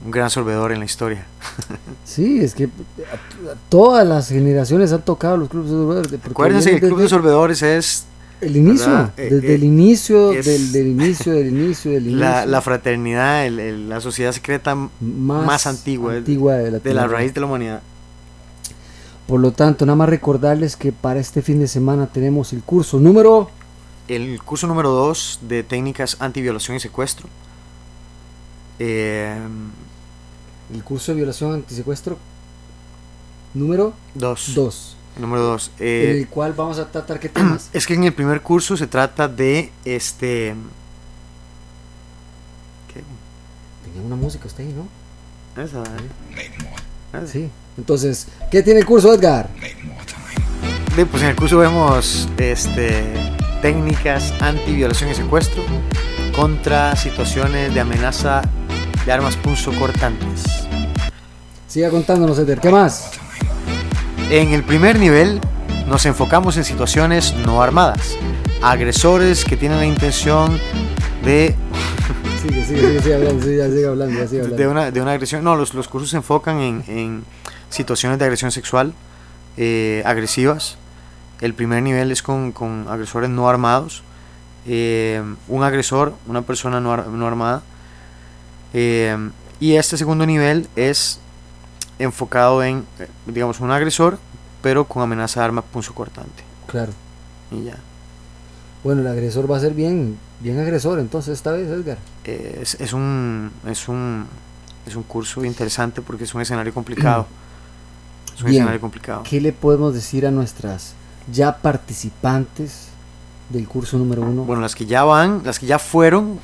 Un gran sorbedor en la historia. Sí, es que a- a todas las generaciones han tocado los clubes de sorbedores. porque Acuérdense que el club de desde sorbedores es El inicio. Eh, desde eh, el inicio, es- del, del inicio, del inicio, del inicio. la, la fraternidad, el- el- la sociedad secreta más, antigua, antigua de la, de la raíz de la humanidad. Por lo tanto, nada más recordarles que para este fin de semana tenemos el curso número El curso número 2 de técnicas antiviolación y secuestro. Eh, el curso de violación antisecuestro número dos. 2, Número 2. en el cual vamos a tratar qué temas. Es que en el primer curso se trata de este. ¿Qué? Tenía una música usted ahí, ¿no? Esa, ¿eh? Sí. Entonces, ¿qué tiene el curso, Edgar? De, pues en el curso vemos este, técnicas anti-violación y secuestro contra situaciones de amenaza de armas punzocortantes. Siga contándonos, Edgar. ¿Qué más? En el primer nivel nos enfocamos en situaciones no armadas, agresores que tienen la intención de, Sigue, sigue, sigue, sigue hablando, sigue, sigue hablando, sigue hablando. de, una, de una agresión. No, los, los cursos se enfocan en, en situaciones de agresión sexual eh, agresivas. El primer nivel es con, con agresores no armados. eh, un agresor, una persona no, ar- no armada. Eh, y este segundo nivel es enfocado en, eh, digamos, un agresor, pero con amenaza de arma punzocortante. Claro. Y ya. Bueno, el agresor va a ser bien, bien agresor, entonces esta vez, Edgar. Eh, es, es un, es, un, es un curso interesante porque es un escenario complicado. Es un Bien. escenario complicado. ¿Qué le podemos decir a nuestras ya participantes del curso número uno? Bueno, las que ya van, las que ya fueron,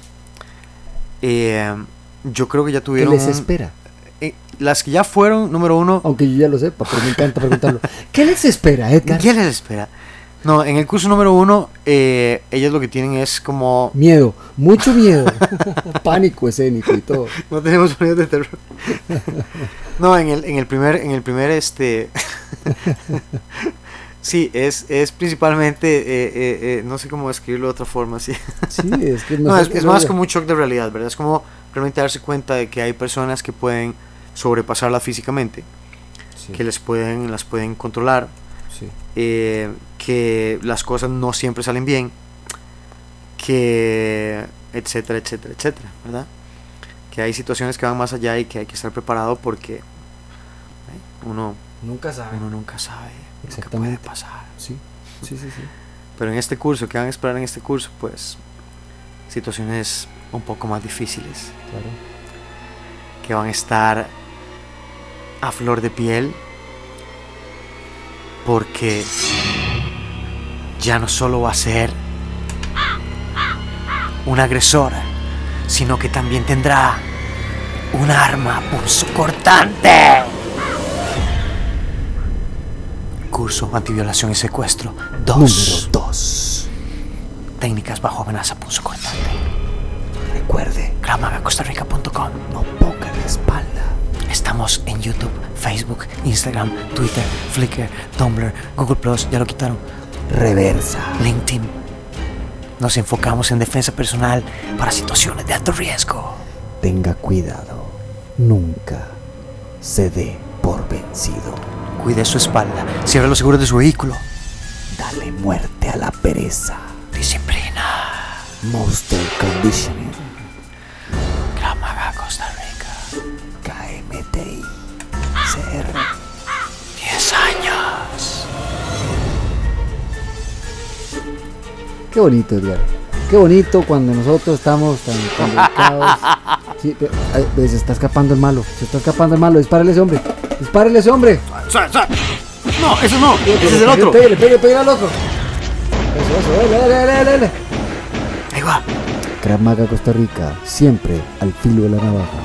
eh, yo creo que ya ¿Qué tuvieron... les un- espera? eh, las que ya fueron, número uno, Aunque yo ya lo sepa, pero me encanta preguntarlo. ¿Qué les espera, Edgar? ¿qué les espera? No, en el curso número uno, eh, ellos lo que tienen es como... Miedo, mucho miedo, pánico escénico y todo. No tenemos sonidos de terror. No, en el, en el primer, en el primer, este... sí, es, es principalmente, eh, eh, eh, no sé cómo describirlo de otra forma, sí. Sí, es que No, es, que es más como un shock de realidad, ¿verdad? Es como realmente darse cuenta de que hay personas que pueden sobrepasarla físicamente, Sí, que les pueden, las pueden controlar, sí. eh, que las cosas no siempre salen bien, que etcétera, etcétera, etcétera, ¿verdad? Que hay situaciones que van más allá y que hay que estar preparado porque eh, uno, Nunca saben. uno nunca sabe lo que puede pasar. Sí, sí, sí, sí. Pero en este curso, que van a esperar en este curso? Pues situaciones un poco más difíciles, Claro. que van a estar a flor de piel, porque ya no solo va a ser un agresor, sino que también tendrá un arma punzocortante. Curso antiviolación y secuestro 2. Número 2. Técnicas bajo amenaza punzocortante. Recuerde, Gramagacostarrica.com no ponga la espalda. Estamos en YouTube, Facebook, Instagram, Twitter, Flickr, Tumblr, Google Plus, ya lo quitaron, Reversa. LinkedIn. Nos enfocamos en defensa personal para situaciones de alto riesgo. Tenga cuidado. Nunca se dé por vencido. Cuide su espalda, cierre los seguros de su vehículo. Dale muerte a la pereza. Disciplina. Monster Conditioning. Qué bonito, Edgar. Qué bonito cuando nosotros estamos tan, tan. Sí, ay, ve, se está escapando el malo. Se está escapando el malo. Dispárele a ese hombre. Dispárele a ese hombre. No, eso no, ese es el otro. Pégale, pégale, pégale al otro. Eso, eso, dale, dale, dale, dale. Ahí va. Krav Maga Costa Rica, siempre al filo de la navaja.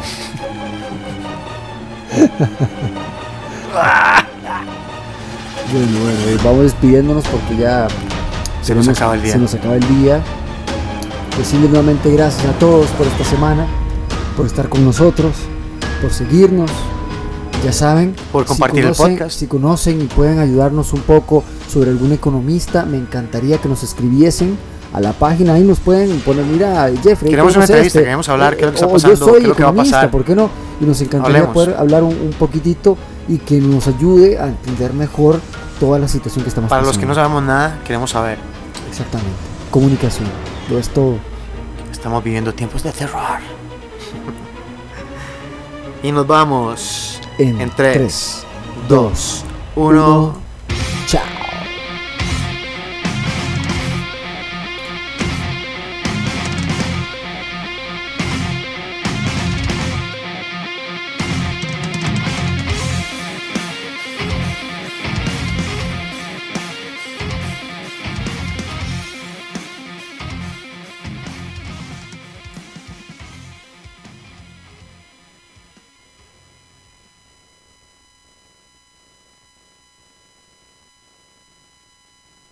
bueno, bueno, vamos despidiéndonos porque ya Se nos tenemos- acaba el día. Se nos acaba el día. Decirles nuevamente gracias a todos por esta semana, por estar con nosotros, por seguirnos, Ya saben, Por compartir el conocen, podcast. Si conocen y pueden ayudarnos un poco sobre algún economista, me encantaría que nos escribiesen a la página. Ahí nos pueden poner, mira, Jeffrey. Queremos ¿cómo una entrevista, este? queremos hablar qué es lo que está pasando, Yo soy qué es lo que va a economista, pasar. ¿por qué no? Y nos encantaría Hablemos. poder hablar un, un poquitito y que nos ayude a entender mejor toda la situación que estamos Para los que no pasando. sabemos nada, queremos saber. Exactamente. Comunicación. Lo es todo. Estamos viviendo tiempos de terror. y nos vamos En en 3, tres, 2, 1.